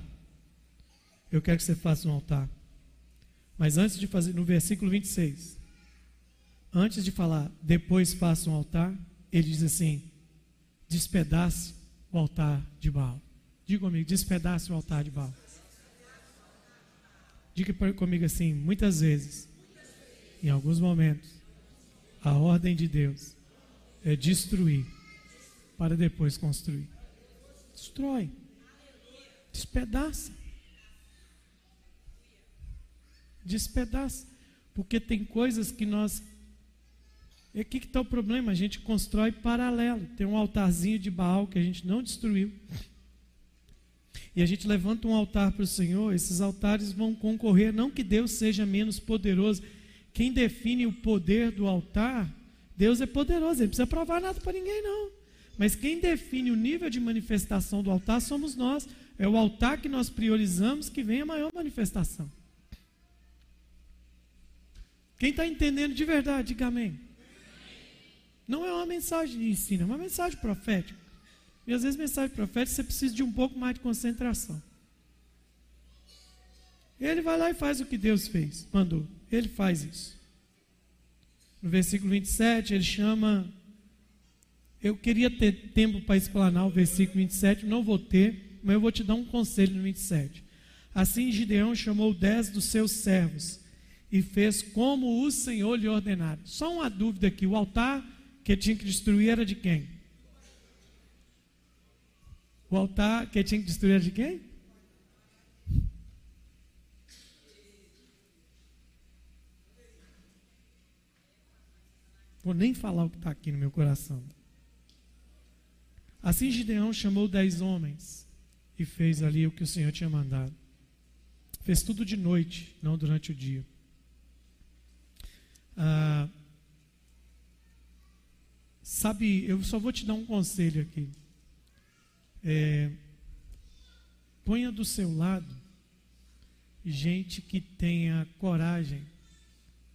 [SPEAKER 1] Eu quero que você faça um altar. Mas antes de fazer, no versículo 26, antes de falar, depois faça um altar, ele diz assim: despedace o altar de Baal. Diga comigo, despedace o altar de Baal. Diga comigo assim, muitas vezes, em alguns momentos, a ordem de Deus é destruir para depois construir. Destrói. Despedaça. Despedaça. Porque tem coisas que nós. E aqui que está o problema: a gente constrói paralelo. Tem um altarzinho de Baal que a gente não destruiu. E a gente levanta um altar para o Senhor, esses altares vão concorrer, não que Deus seja menos poderoso. Quem define o poder do altar, Deus é poderoso, ele não precisa provar nada para ninguém, não. Mas quem define o nível de manifestação do altar somos nós. É o altar que nós priorizamos que vem a maior manifestação. Quem está entendendo de verdade, diga amém. Não é uma mensagem de ensino, é uma mensagem profética. E às vezes, mensagem profética, você precisa de um pouco mais de concentração. Ele vai lá e faz o que Deus fez, mandou. Ele faz isso. No versículo 27, ele chama. Eu queria ter tempo para explanar o versículo 27, não vou ter mas eu vou te dar um conselho no 27. Assim Gideão chamou dez dos seus servos e fez como o Senhor lhe ordenara. Só uma dúvida aqui: o altar que tinha que destruir era de quem? O altar que tinha que destruir era de quem? Vou nem falar o que está aqui no meu coração. Assim Gideão chamou dez homens e fez ali o que o Senhor tinha mandado. Fez tudo de noite, não durante o dia. Ah, sabe, eu só vou te dar um conselho aqui. É, ponha do seu lado gente que tenha coragem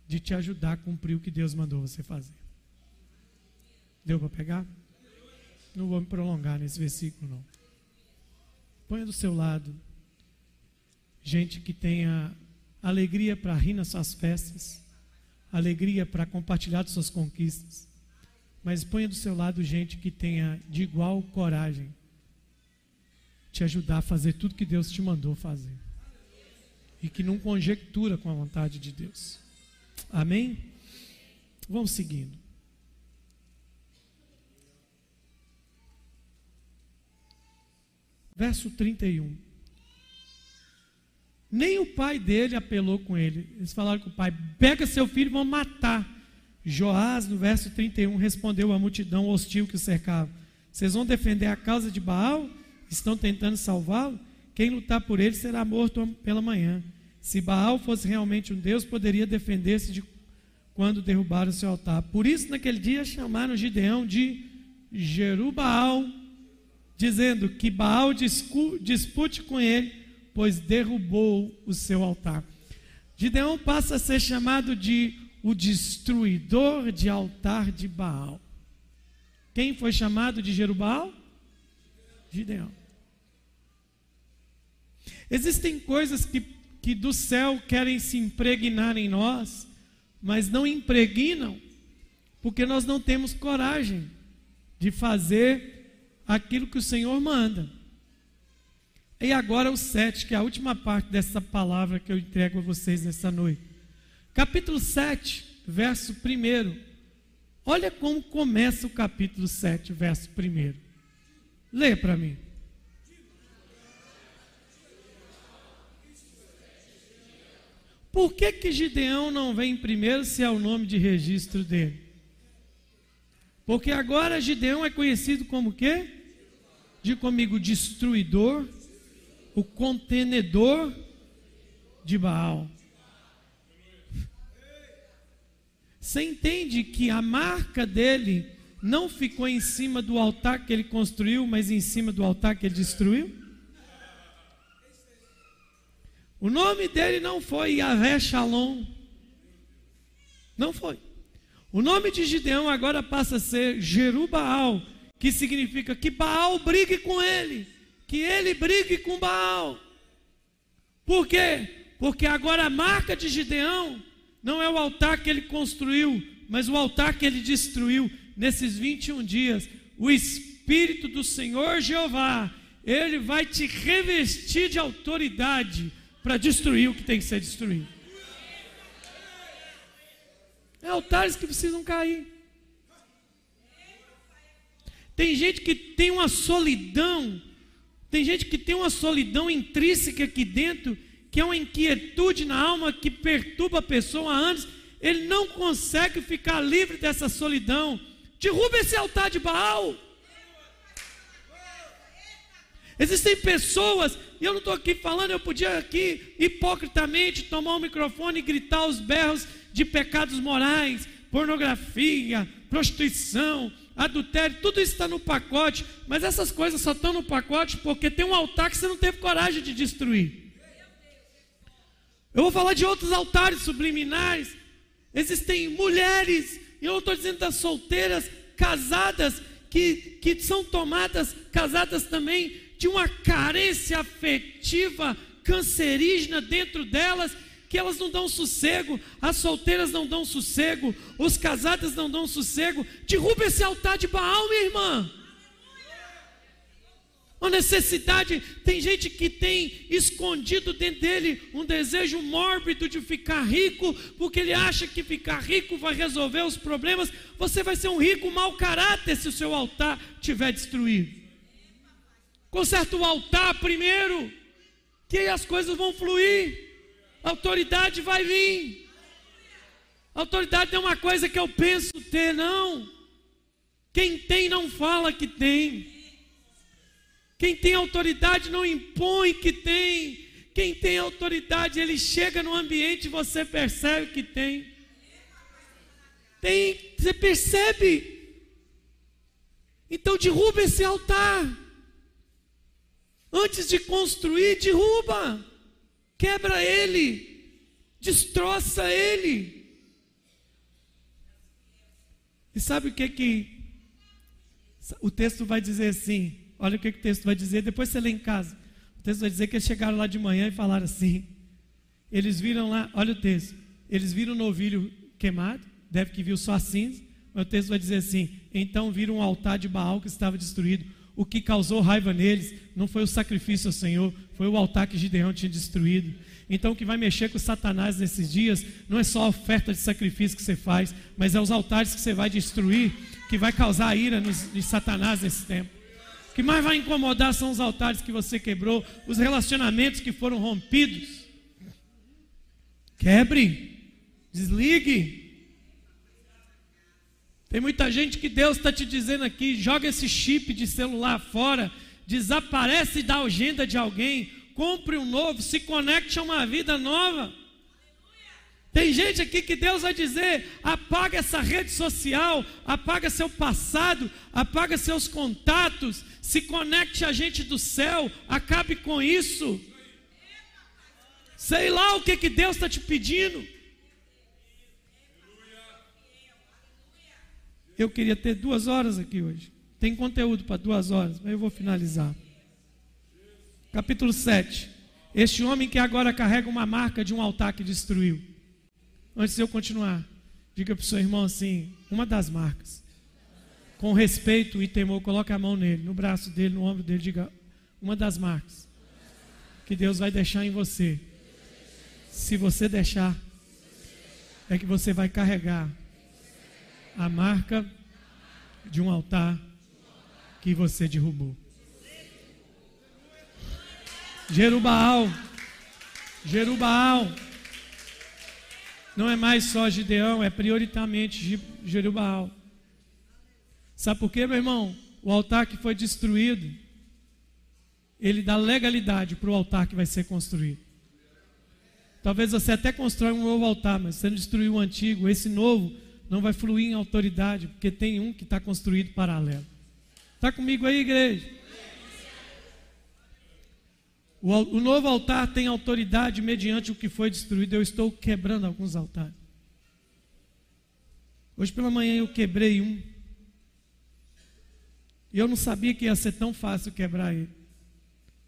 [SPEAKER 1] de te ajudar a cumprir o que Deus mandou você fazer. Deu para pegar? Não vou me prolongar nesse versículo, não. Ponha do seu lado gente que tenha alegria para rir nas suas festas, alegria para compartilhar suas conquistas, mas ponha do seu lado gente que tenha de igual coragem te ajudar a fazer tudo que Deus te mandou fazer e que não conjectura com a vontade de Deus. Amém? Vamos seguindo. Verso 31. Nem o pai dele apelou com ele. Eles falaram com o pai: pega seu filho e vão matar. Joás, no verso 31, respondeu à multidão hostil que o cercava: Vocês vão defender a causa de Baal? Estão tentando salvá-lo? Quem lutar por ele será morto pela manhã. Se Baal fosse realmente um Deus, poderia defender-se de quando derrubaram o seu altar. Por isso, naquele dia, chamaram Gideão de Jerubaal dizendo que Baal dispute com ele, pois derrubou o seu altar. Gideão passa a ser chamado de o destruidor de altar de Baal. Quem foi chamado de Jerubal? Gideão. Existem coisas que, que do céu querem se impregnar em nós, mas não impregnam, porque nós não temos coragem de fazer aquilo que o Senhor manda. E agora o 7, que é a última parte dessa palavra que eu entrego a vocês nessa noite. Capítulo 7, verso 1. Olha como começa o capítulo 7, verso 1. Lê para mim. Por que, que Gideão não vem primeiro se é o nome de registro dele? Porque agora Gideão é conhecido como quê? Diga comigo, destruidor, o contenedor de Baal. Você entende que a marca dele não ficou em cima do altar que ele construiu, mas em cima do altar que ele destruiu? O nome dele não foi Yahvé Shalom. Não foi. O nome de Gideão agora passa a ser Jerubaal, que significa que Baal brigue com ele, que ele brigue com Baal. Por quê? Porque agora a marca de Gideão não é o altar que ele construiu, mas o altar que ele destruiu nesses 21 dias. O Espírito do Senhor Jeová, ele vai te revestir de autoridade para destruir o que tem que ser destruído. É altares que precisam cair. Tem gente que tem uma solidão, tem gente que tem uma solidão intrínseca aqui dentro, que é uma inquietude na alma que perturba a pessoa antes, ele não consegue ficar livre dessa solidão. Derruba esse altar de Baal. Existem pessoas, e eu não estou aqui falando, eu podia aqui hipocritamente tomar o microfone e gritar os berros de pecados morais, pornografia, prostituição, adultério, tudo isso está no pacote, mas essas coisas só estão no pacote porque tem um altar que você não teve coragem de destruir. Eu vou falar de outros altares subliminares. Existem mulheres, e eu estou dizendo das solteiras, casadas, que, que são tomadas, casadas também, de uma carência afetiva cancerígena dentro delas, que elas não dão sossego, as solteiras não dão sossego, os casados não dão sossego. Derruba esse altar de Baal, minha irmã. Uma necessidade, tem gente que tem escondido dentro dele um desejo mórbido de ficar rico, porque ele acha que ficar rico vai resolver os problemas. Você vai ser um rico mau caráter se o seu altar tiver destruído. Conserta o altar primeiro, que aí as coisas vão fluir. Autoridade vai vir. Autoridade é uma coisa que eu penso ter, não. Quem tem não fala que tem. Quem tem autoridade não impõe que tem. Quem tem autoridade, ele chega no ambiente e você percebe que tem. Tem, você percebe. Então derruba esse altar. Antes de construir, derruba quebra ele, destroça ele. E sabe o que que o texto vai dizer assim? Olha o que, que o texto vai dizer, depois você lê em casa. O texto vai dizer que eles chegaram lá de manhã e falaram assim. Eles viram lá, olha o texto. Eles viram o novilho queimado, deve que viu só a cinza, mas o texto vai dizer assim: então viram um altar de Baal que estava destruído. O que causou raiva neles não foi o sacrifício ao Senhor, foi o altar que Gideão tinha destruído. Então, o que vai mexer com Satanás nesses dias não é só a oferta de sacrifício que você faz, mas é os altares que você vai destruir, que vai causar ira nos, de Satanás nesse tempo. O que mais vai incomodar são os altares que você quebrou, os relacionamentos que foram rompidos. Quebre, desligue. Tem muita gente que Deus está te dizendo aqui: joga esse chip de celular fora, desaparece da agenda de alguém, compre um novo, se conecte a uma vida nova. Tem gente aqui que Deus vai dizer: apaga essa rede social, apaga seu passado, apaga seus contatos, se conecte a gente do céu, acabe com isso. Sei lá o que, que Deus está te pedindo. Eu queria ter duas horas aqui hoje. Tem conteúdo para duas horas, mas eu vou finalizar. Capítulo 7. Este homem que agora carrega uma marca de um altar que destruiu. Antes de eu continuar, diga para o seu irmão assim: uma das marcas. Com respeito e temor, coloque a mão nele, no braço dele, no ombro dele, diga: uma das marcas que Deus vai deixar em você. Se você deixar, é que você vai carregar a marca de um altar que você derrubou. Jerubaal, Jerubaal, não é mais só Gideão, é prioritariamente Jerubaal. Sabe por quê, meu irmão? O altar que foi destruído, ele dá legalidade para o altar que vai ser construído. Talvez você até constrói um novo altar, mas você não destruiu o antigo, esse novo não vai fluir em autoridade, porque tem um que está construído paralelo. Está comigo aí, igreja? O, o novo altar tem autoridade mediante o que foi destruído. Eu estou quebrando alguns altares. Hoje pela manhã eu quebrei um. E eu não sabia que ia ser tão fácil quebrar ele.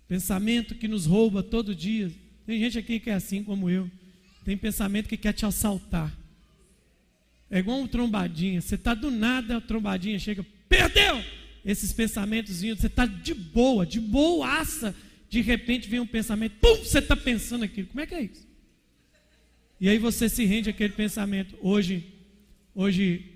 [SPEAKER 1] Pensamento que nos rouba todo dia. Tem gente aqui que é assim como eu. Tem pensamento que quer te assaltar. É igual um trombadinha. Você está do nada, a trombadinha chega, perdeu! Esses pensamentos, você está de boa, de boaça. De repente vem um pensamento, pum, você está pensando aquilo. Como é que é isso? E aí você se rende àquele pensamento. Hoje, hoje,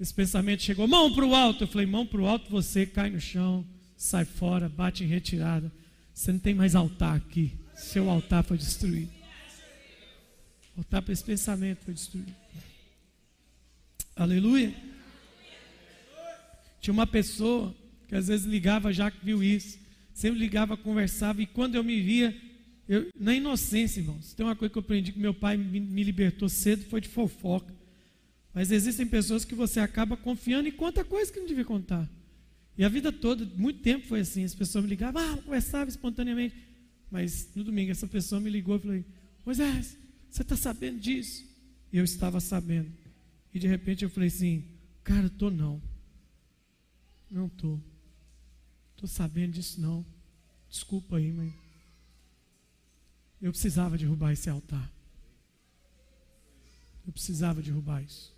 [SPEAKER 1] esse pensamento chegou, mão para o alto. Eu falei, mão para o alto, você cai no chão, sai fora, bate em retirada. Você não tem mais altar aqui. Seu altar foi destruído. O altar para esse pensamento foi destruído. Aleluia. Tinha uma pessoa que às vezes ligava já que viu isso. Sempre ligava, conversava, e quando eu me via, eu, na inocência, irmãos, tem uma coisa que eu aprendi que meu pai me, libertou cedo, foi de fofoca. Mas existem pessoas que você acaba confiando e conta coisas que não devia contar. E a vida toda, muito tempo foi assim. As pessoas me ligavam, ah, conversava espontaneamente. Mas no domingo essa pessoa me ligou e falou: Moisés, você está sabendo disso? E eu estava sabendo. E de repente eu falei assim, cara, tô não. Não tô. Tô sabendo disso não. Desculpa aí, mãe. Eu precisava derrubar esse altar. Eu precisava derrubar isso.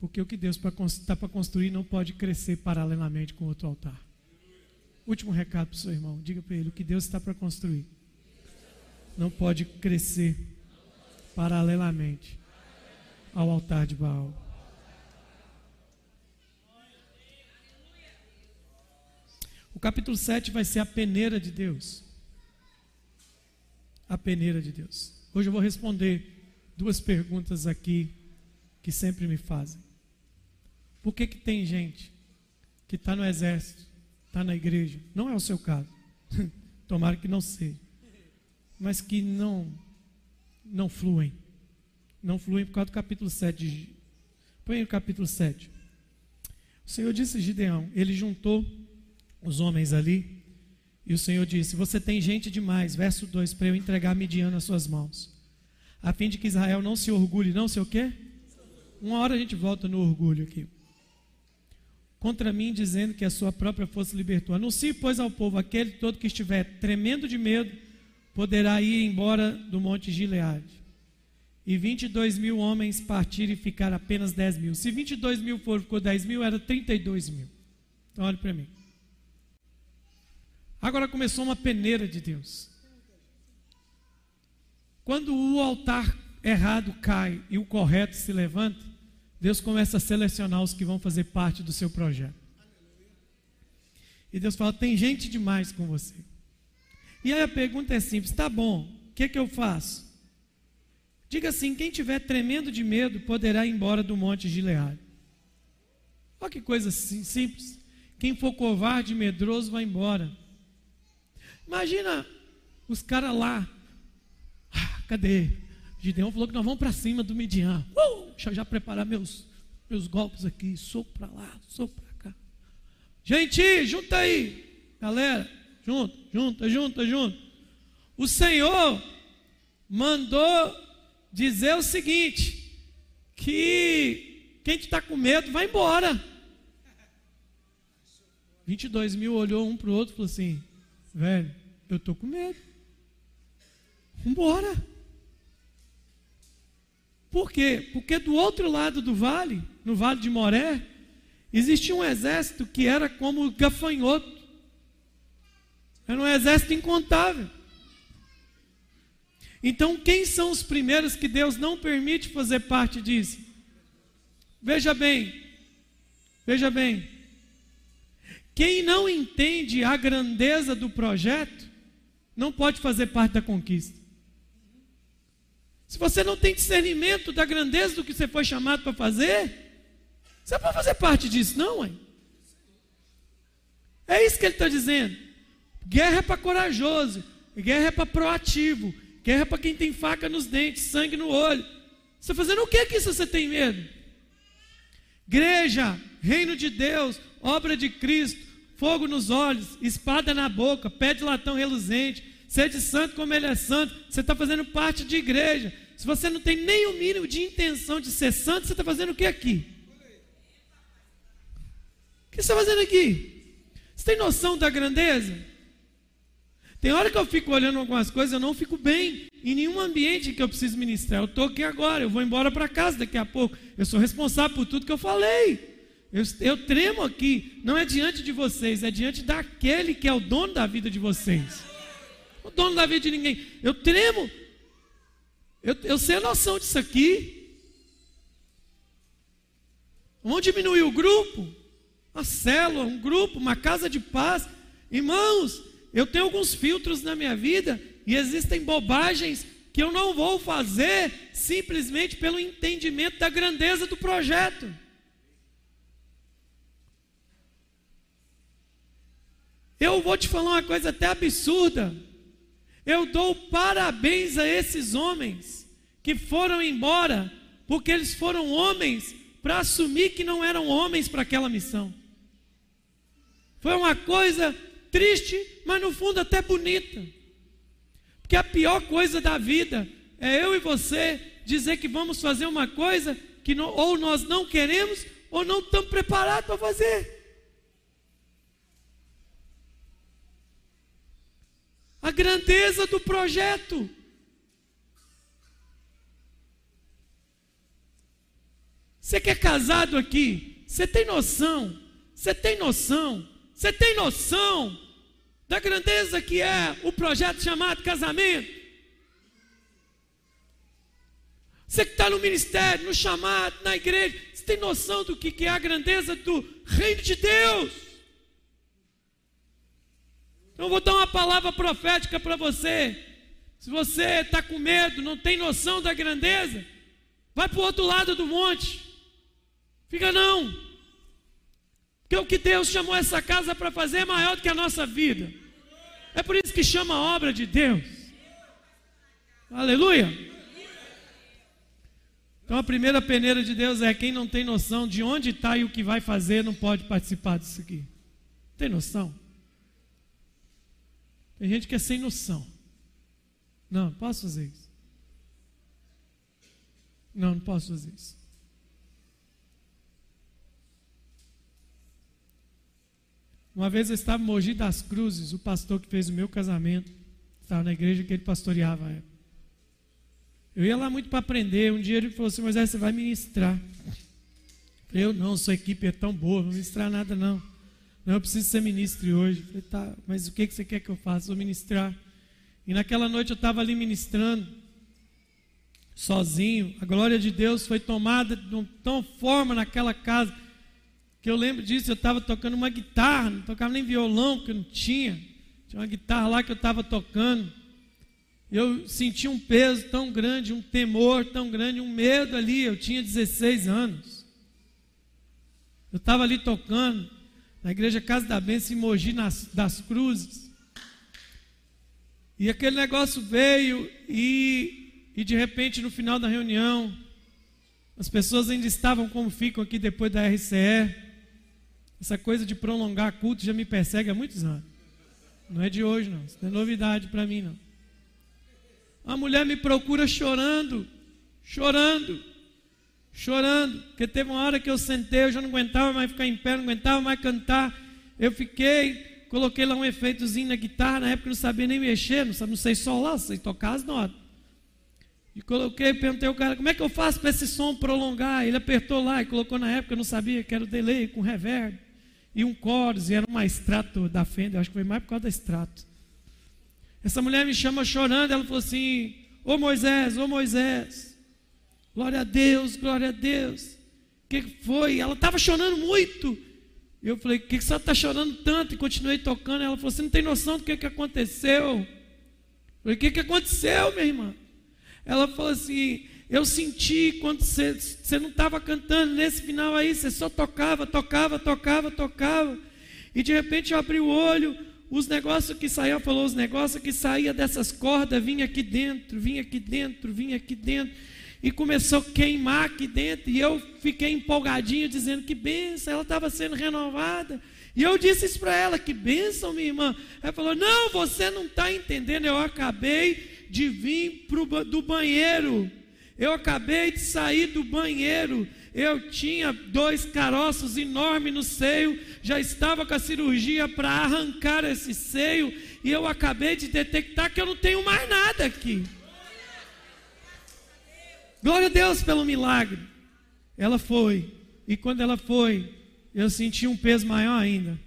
[SPEAKER 1] Porque o que Deus está para construir não pode crescer paralelamente com outro altar. Último recado para o seu irmão. Diga para ele: o que Deus está para construir não pode crescer paralelamente ao altar de Baal. O capítulo 7 vai ser a peneira de Deus. A peneira de Deus. Hoje eu vou responder duas perguntas aqui que sempre me fazem. Por que, que tem gente que está no exército, está na igreja? Não é o seu caso. Tomara que não seja. Mas que não, não fluem não fluem por causa do capítulo 7. Põe o capítulo 7. O Senhor disse a Gideão, ele juntou os homens ali, e o Senhor disse: Você tem gente demais, verso 2, para eu entregar Midian nas suas mãos, a fim de que Israel não se orgulhe, não sei o quê? Uma hora a gente volta no orgulho aqui. Contra mim, dizendo que a sua própria força libertou. Anuncie, pois, ao povo: aquele todo que estiver tremendo de medo, poderá ir embora do monte Gileade e 22 mil homens partiram e ficaram apenas 10 mil. Se 22 mil for, ficou 10 mil, era 32 mil. Então, olhe para mim. Agora começou uma peneira de Deus. Quando o altar errado cai e o correto se levanta, Deus começa a selecionar os que vão fazer parte do seu projeto. E Deus fala: tem gente demais com você. E aí a pergunta é simples: tá bom, o que, que eu faço? Diga assim: quem tiver tremendo de medo poderá ir embora do monte Gileade. Olha que coisa simples. Quem for covarde e medroso vai embora. Imagina os caras lá. Ah, cadê? Gideão falou que nós vamos para cima do Midian. Uh, deixa eu já preparar meus, meus golpes aqui. Soco para lá, soco para cá. Gente, junta aí. Galera, junta, junta, junta, junta. O Senhor mandou dizer o seguinte: que quem está com medo vai embora. 22 mil olhou um para o outro e falou assim: velho, eu estou com medo. Vambora. Por quê? Porque do outro lado do vale, no vale de Moré, existia um exército que era como gafanhoto. Era um exército incontável. Então, quem são os primeiros que Deus não permite fazer parte disso? Veja bem, veja bem. Quem não entende a grandeza do projeto, não pode fazer parte da conquista. Se você não tem discernimento da grandeza do que você foi chamado para fazer, você não pode fazer parte disso, não, hein? É isso que ele está dizendo. Guerra é para corajoso, guerra é para proativo, Guerra para quem tem faca nos dentes, sangue no olho. Você está fazendo o que aqui se você tem medo? Igreja, reino de Deus, obra de Cristo, fogo nos olhos, espada na boca, pé de latão reluzente, sede santo como ele é santo. Você está fazendo parte de igreja. Se você não tem nem o mínimo de intenção de ser santo, você está fazendo o que aqui? O que você está fazendo aqui? Você tem noção da grandeza? Tem hora que eu fico olhando algumas coisas, eu não fico bem em nenhum ambiente que eu preciso ministrar. Eu estou aqui agora, eu vou embora para casa daqui a pouco. Eu sou responsável por tudo que eu falei. Eu, eu tremo aqui, não é diante de vocês, é diante daquele que é o dono da vida de vocês. O dono da vida de ninguém. Eu tremo. Eu, eu sei a noção disso aqui. Vamos diminuir o grupo? Uma célula, um grupo, uma casa de paz. Irmãos, eu tenho alguns filtros na minha vida e existem bobagens que eu não vou fazer simplesmente pelo entendimento da grandeza do projeto. Eu vou te falar uma coisa até absurda. Eu dou parabéns a esses homens que foram embora, porque eles foram homens para assumir que não eram homens para aquela missão. Foi uma coisa triste, mas no fundo até bonita. Porque a pior coisa da vida é eu e você dizer que vamos fazer uma coisa que não, ou nós não queremos ou não estamos preparados para fazer. a grandeza do projeto. Você que é casado aqui, você tem noção, você tem noção, você tem noção da grandeza que é o projeto chamado casamento? Você que está no ministério, no chamado, na igreja, você tem noção do que é a grandeza do reino de Deus? Então, eu vou dar uma palavra profética para você. Se você está com medo, não tem noção da grandeza, vai para o outro lado do monte. Fica não. Porque o que Deus chamou essa casa para fazer é maior do que a nossa vida. É por isso que chama a obra de Deus. Aleluia. Então a primeira peneira de Deus é quem não tem noção de onde está e o que vai fazer não pode participar disso aqui. Tem noção? Tem gente que é sem noção. Não, não posso fazer isso. Não, não posso fazer isso. Uma vez eu estava em Mogi das Cruzes, o pastor que fez o meu casamento, estava na igreja que ele pastoreava. Eu ia lá muito para aprender. Um dia ele falou assim: Moisés, você vai ministrar. Eu não, sua equipe é tão boa, não vou ministrar nada não. Não, eu preciso ser ministro hoje. Falei, tá, mas o que você quer que eu faça? Vou ministrar. E naquela noite eu estava ali ministrando, sozinho. A glória de Deus foi tomada de tão forma naquela casa, que eu lembro disso. Eu estava tocando uma guitarra, não tocava nem violão, porque não tinha. Tinha uma guitarra lá que eu estava tocando. Eu senti um peso tão grande, um temor tão grande, um medo ali. Eu tinha 16 anos. Eu estava ali tocando na igreja Casa da Bênção em Mogi nas, das Cruzes. E aquele negócio veio e, e de repente no final da reunião, as pessoas ainda estavam como ficam aqui depois da RCE. Essa coisa de prolongar culto já me persegue há muitos anos. Não é de hoje, não. Isso não é novidade para mim, não. A mulher me procura chorando, chorando chorando, porque teve uma hora que eu sentei, eu já não aguentava mais ficar em pé, não aguentava mais cantar. Eu fiquei, coloquei lá um efeitozinho na guitarra, na época eu não sabia nem mexer, não, não sei solar, sei tocar as notas. E coloquei, perguntei ao cara, como é que eu faço para esse som prolongar? Ele apertou lá e colocou na época, eu não sabia que era o delay com reverb. E um chorus, e era uma extrato da Fender, acho que foi mais por causa da extrato. Essa mulher me chama chorando, ela falou assim, ô Moisés, ô Moisés, Glória a Deus, glória a Deus. O que foi? Ela estava chorando muito. Eu falei, o que, que você está chorando tanto? E continuei tocando. Ela falou, você não tem noção do que, que aconteceu. Eu falei, o que, que aconteceu, minha irmã? Ela falou assim, eu senti quando você, não estava cantando nesse final aí, você só tocava, tocava, tocava, tocava. E de repente eu abri o olho, os negócios que saíam, falou, os negócios que saíam dessas cordas, vinha aqui dentro, vinha aqui dentro, vinha aqui dentro e começou a queimar aqui dentro, e eu fiquei empolgadinho, dizendo que benção, ela estava sendo renovada. E eu disse isso para ela, que benção, minha irmã. Ela falou: Não, você não está entendendo, eu acabei de vir pro, do banheiro. Eu acabei de sair do banheiro. Eu tinha dois caroços enormes no seio, já estava com a cirurgia para arrancar esse seio, e eu acabei de detectar que eu não tenho mais nada aqui. Glória a Deus pelo milagre. Ela foi, e quando ela foi, eu senti um peso maior ainda.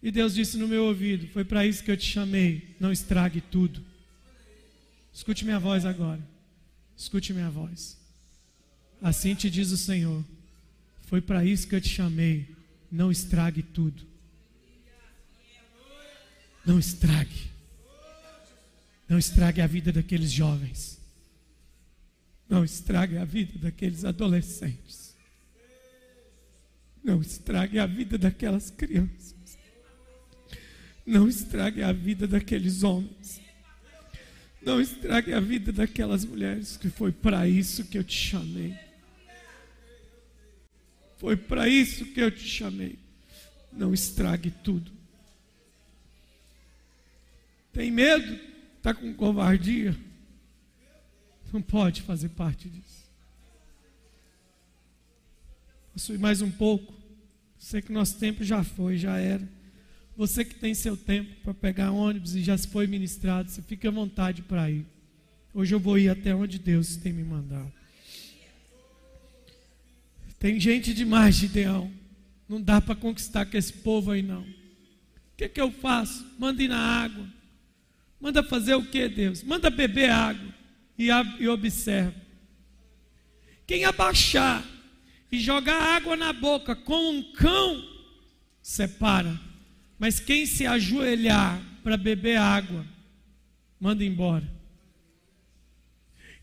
[SPEAKER 1] E Deus disse no meu ouvido: Foi para isso que eu te chamei. Não estrague tudo. Escute minha voz agora. Escute minha voz. Assim te diz o Senhor: Foi para isso que eu te chamei. Não estrague tudo. Não estrague. Não estrague a vida daqueles jovens. Não estrague a vida daqueles adolescentes. Não estrague a vida daquelas crianças. Não estrague a vida daqueles homens. Não estrague a vida daquelas mulheres, que foi para isso que eu te chamei. Foi para isso que eu te chamei. Não estrague tudo. Tem medo? Está com covardia? Não pode fazer parte disso. Posso ir mais um pouco? Sei que nosso tempo já foi, já era. Você que tem seu tempo para pegar ônibus e já se foi ministrado, você fica à vontade para ir. Hoje eu vou ir até onde Deus tem me mandado. Tem gente demais, Gideão. Não dá para conquistar com esse povo aí, não. O que, que eu faço? Manda ir na água. Manda fazer o que, Deus? Manda beber água e, e observa. Quem abaixar e jogar água na boca com um cão, separa. Mas quem se ajoelhar para beber água, manda embora.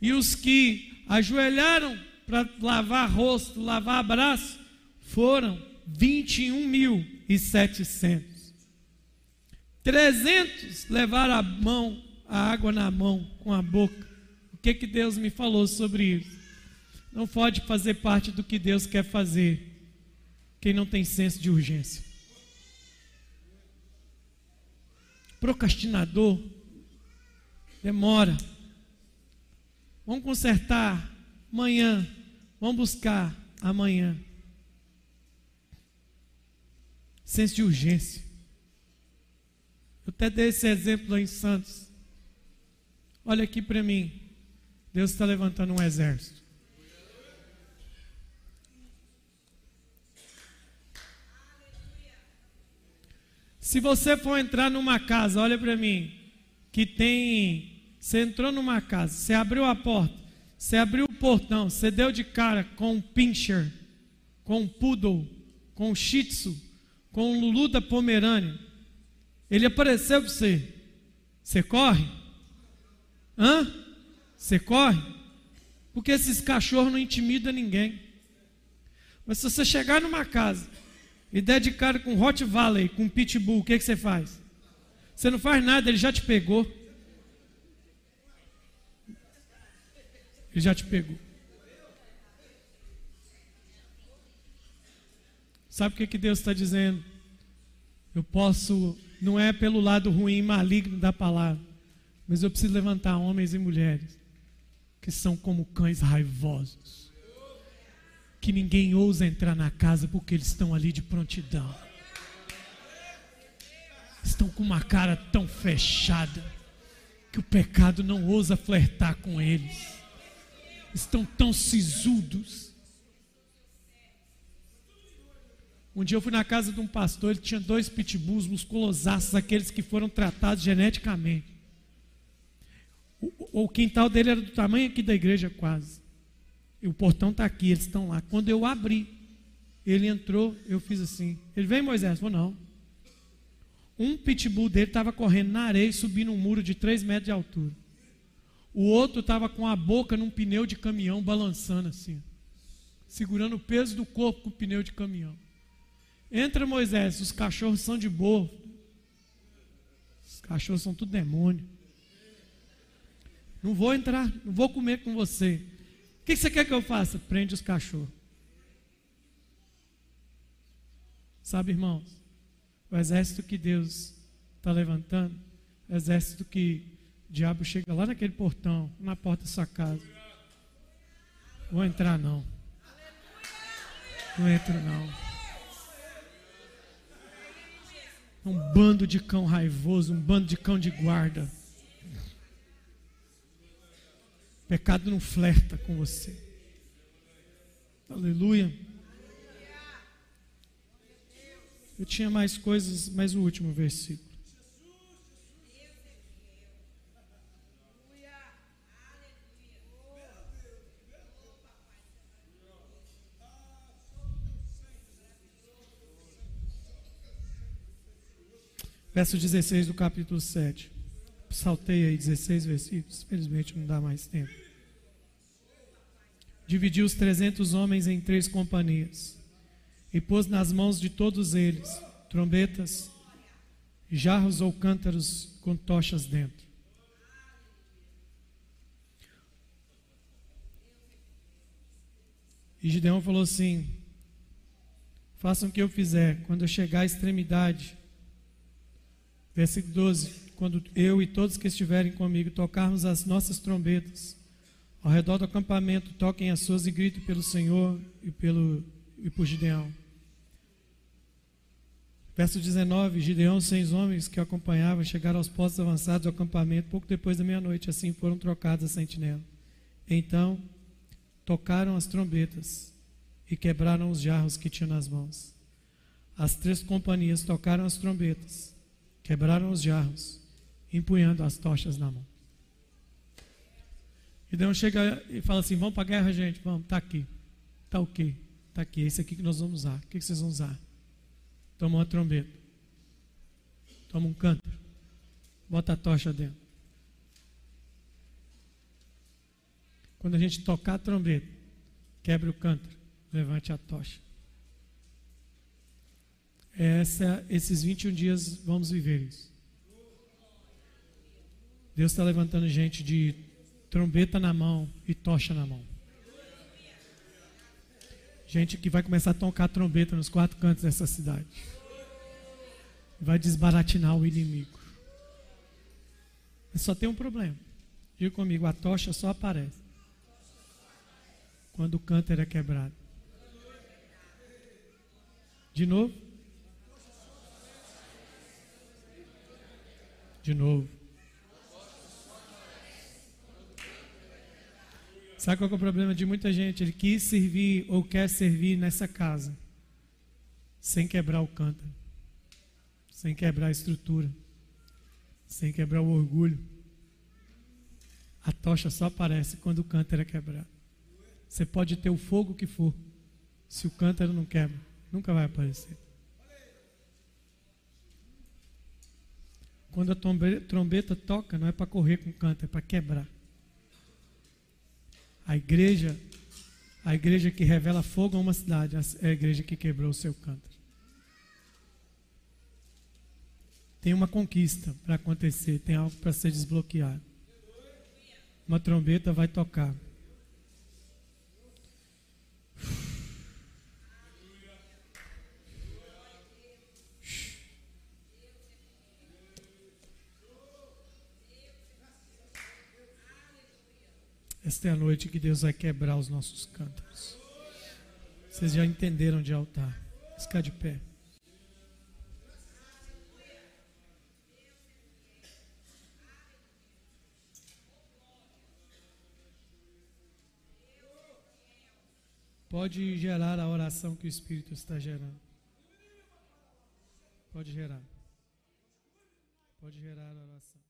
[SPEAKER 1] E os que ajoelharam para lavar rosto, lavar braço, foram 21.700. 300 levaram a mão, a água na mão, com a boca. O que, que Deus me falou sobre isso? Não pode fazer parte do que Deus quer fazer quem não tem senso de urgência. Procrastinador, demora. Vamos consertar amanhã. Vamos buscar amanhã. Senso de urgência. Eu até dei esse exemplo lá em Santos. Olha aqui para mim. Deus está levantando um exército. Se você for entrar numa casa, olha para mim, que tem. Você entrou numa casa, você abriu a porta, você abriu o portão, você deu de cara com um pincher, com um poodle, com um shih tzu, com um lulu da Pomerânia. Ele apareceu para você. Você corre? Hã? Você corre? Porque esses cachorros não intimidam ninguém. Mas se você chegar numa casa e der de cara com Hot Valley, com Pitbull, o que, que você faz? Você não faz nada, ele já te pegou. Ele já te pegou. Sabe o que, que Deus está dizendo? Eu posso, não é pelo lado ruim, maligno da palavra, mas eu preciso levantar homens e mulheres que são como cães raivosos que ninguém ousa entrar na casa porque eles estão ali de prontidão. Estão com uma cara tão fechada que o pecado não ousa flertar com eles. Estão tão sisudos. Um dia eu fui na casa de um pastor, ele tinha dois pitbulls musculosaços, aqueles que foram tratados geneticamente. O, o quintal dele era do tamanho aqui da igreja quase. E o portão está aqui, eles estão lá. Quando eu abri, ele entrou, eu fiz assim. Ele vem, Moisés? Falou, não. Um pitbull dele estava correndo na areia, subindo um muro de 3 metros de altura. O outro estava com a boca num pneu de caminhão, balançando assim, segurando o peso do corpo com o pneu de caminhão. Entra Moisés, os cachorros são de boa. Os cachorros são tudo demônio. Não vou entrar, não vou comer com você. O que você quer que eu faça? Prende os cachorros. Sabe, irmãos, o exército que Deus está levantando, o exército que o diabo chega lá naquele portão, na porta da sua casa, Vou entrar não. Não entro não. Um bando de cão raivoso, um bando de cão de guarda. Pecado não flerta com você. Aleluia. Eu tinha mais coisas, mas o último versículo. Verso 16 do capítulo 7. Saltei aí 16 versículos, felizmente não dá mais tempo. Dividiu os 300 homens em três companhias e pôs nas mãos de todos eles trombetas, jarros ou cântaros com tochas dentro. E Gideão falou assim: Façam o que eu fizer, quando eu chegar à extremidade, Versículo 12: Quando eu e todos que estiverem comigo tocarmos as nossas trombetas, ao redor do acampamento, toquem as suas e gritem pelo Senhor e, pelo, e por Gideão. Verso 19: Gideão e seis homens que o acompanhavam chegaram aos postos avançados do acampamento pouco depois da meia-noite, assim foram trocadas as sentinelas. Então tocaram as trombetas e quebraram os jarros que tinham nas mãos. As três companhias tocaram as trombetas quebraram os jarros, empunhando as tochas na mão. E Deus chega e fala assim: Vamos para a guerra, gente? Vamos, está aqui. Está o quê? Está aqui, esse aqui que nós vamos usar. O que vocês vão usar? Toma uma trombeta. Toma um cântaro. Bota a tocha dentro. Quando a gente tocar a trombeta, quebre o cântaro, levante a tocha. Essa, esses 21 dias vamos viver isso. Deus está levantando gente de trombeta na mão e tocha na mão. Gente que vai começar a tocar trombeta nos quatro cantos dessa cidade. Vai desbaratinar o inimigo. Só tem um problema. Diga comigo, a tocha só aparece quando o cântaro é quebrado. De novo. De novo. Sabe qual é o problema de muita gente? Ele quis servir ou quer servir nessa casa sem quebrar o cântaro, sem quebrar a estrutura, sem quebrar o orgulho. A tocha só aparece quando o cântaro é quebrado. Você pode ter o fogo que for, se o cântaro não quebra, nunca vai aparecer. Quando a trombeta toca, não é para correr com canto, é para quebrar. A igreja, a igreja que revela fogo a uma cidade, é a igreja que quebrou o seu canto. Tem uma conquista para acontecer, tem algo para ser desbloqueado. Uma trombeta vai tocar. Esta é a noite que Deus vai quebrar os nossos cântaros. Vocês já entenderam de altar. Ficar de pé. Pode gerar a oração que o Espírito está gerando. Pode gerar. Pode gerar a oração.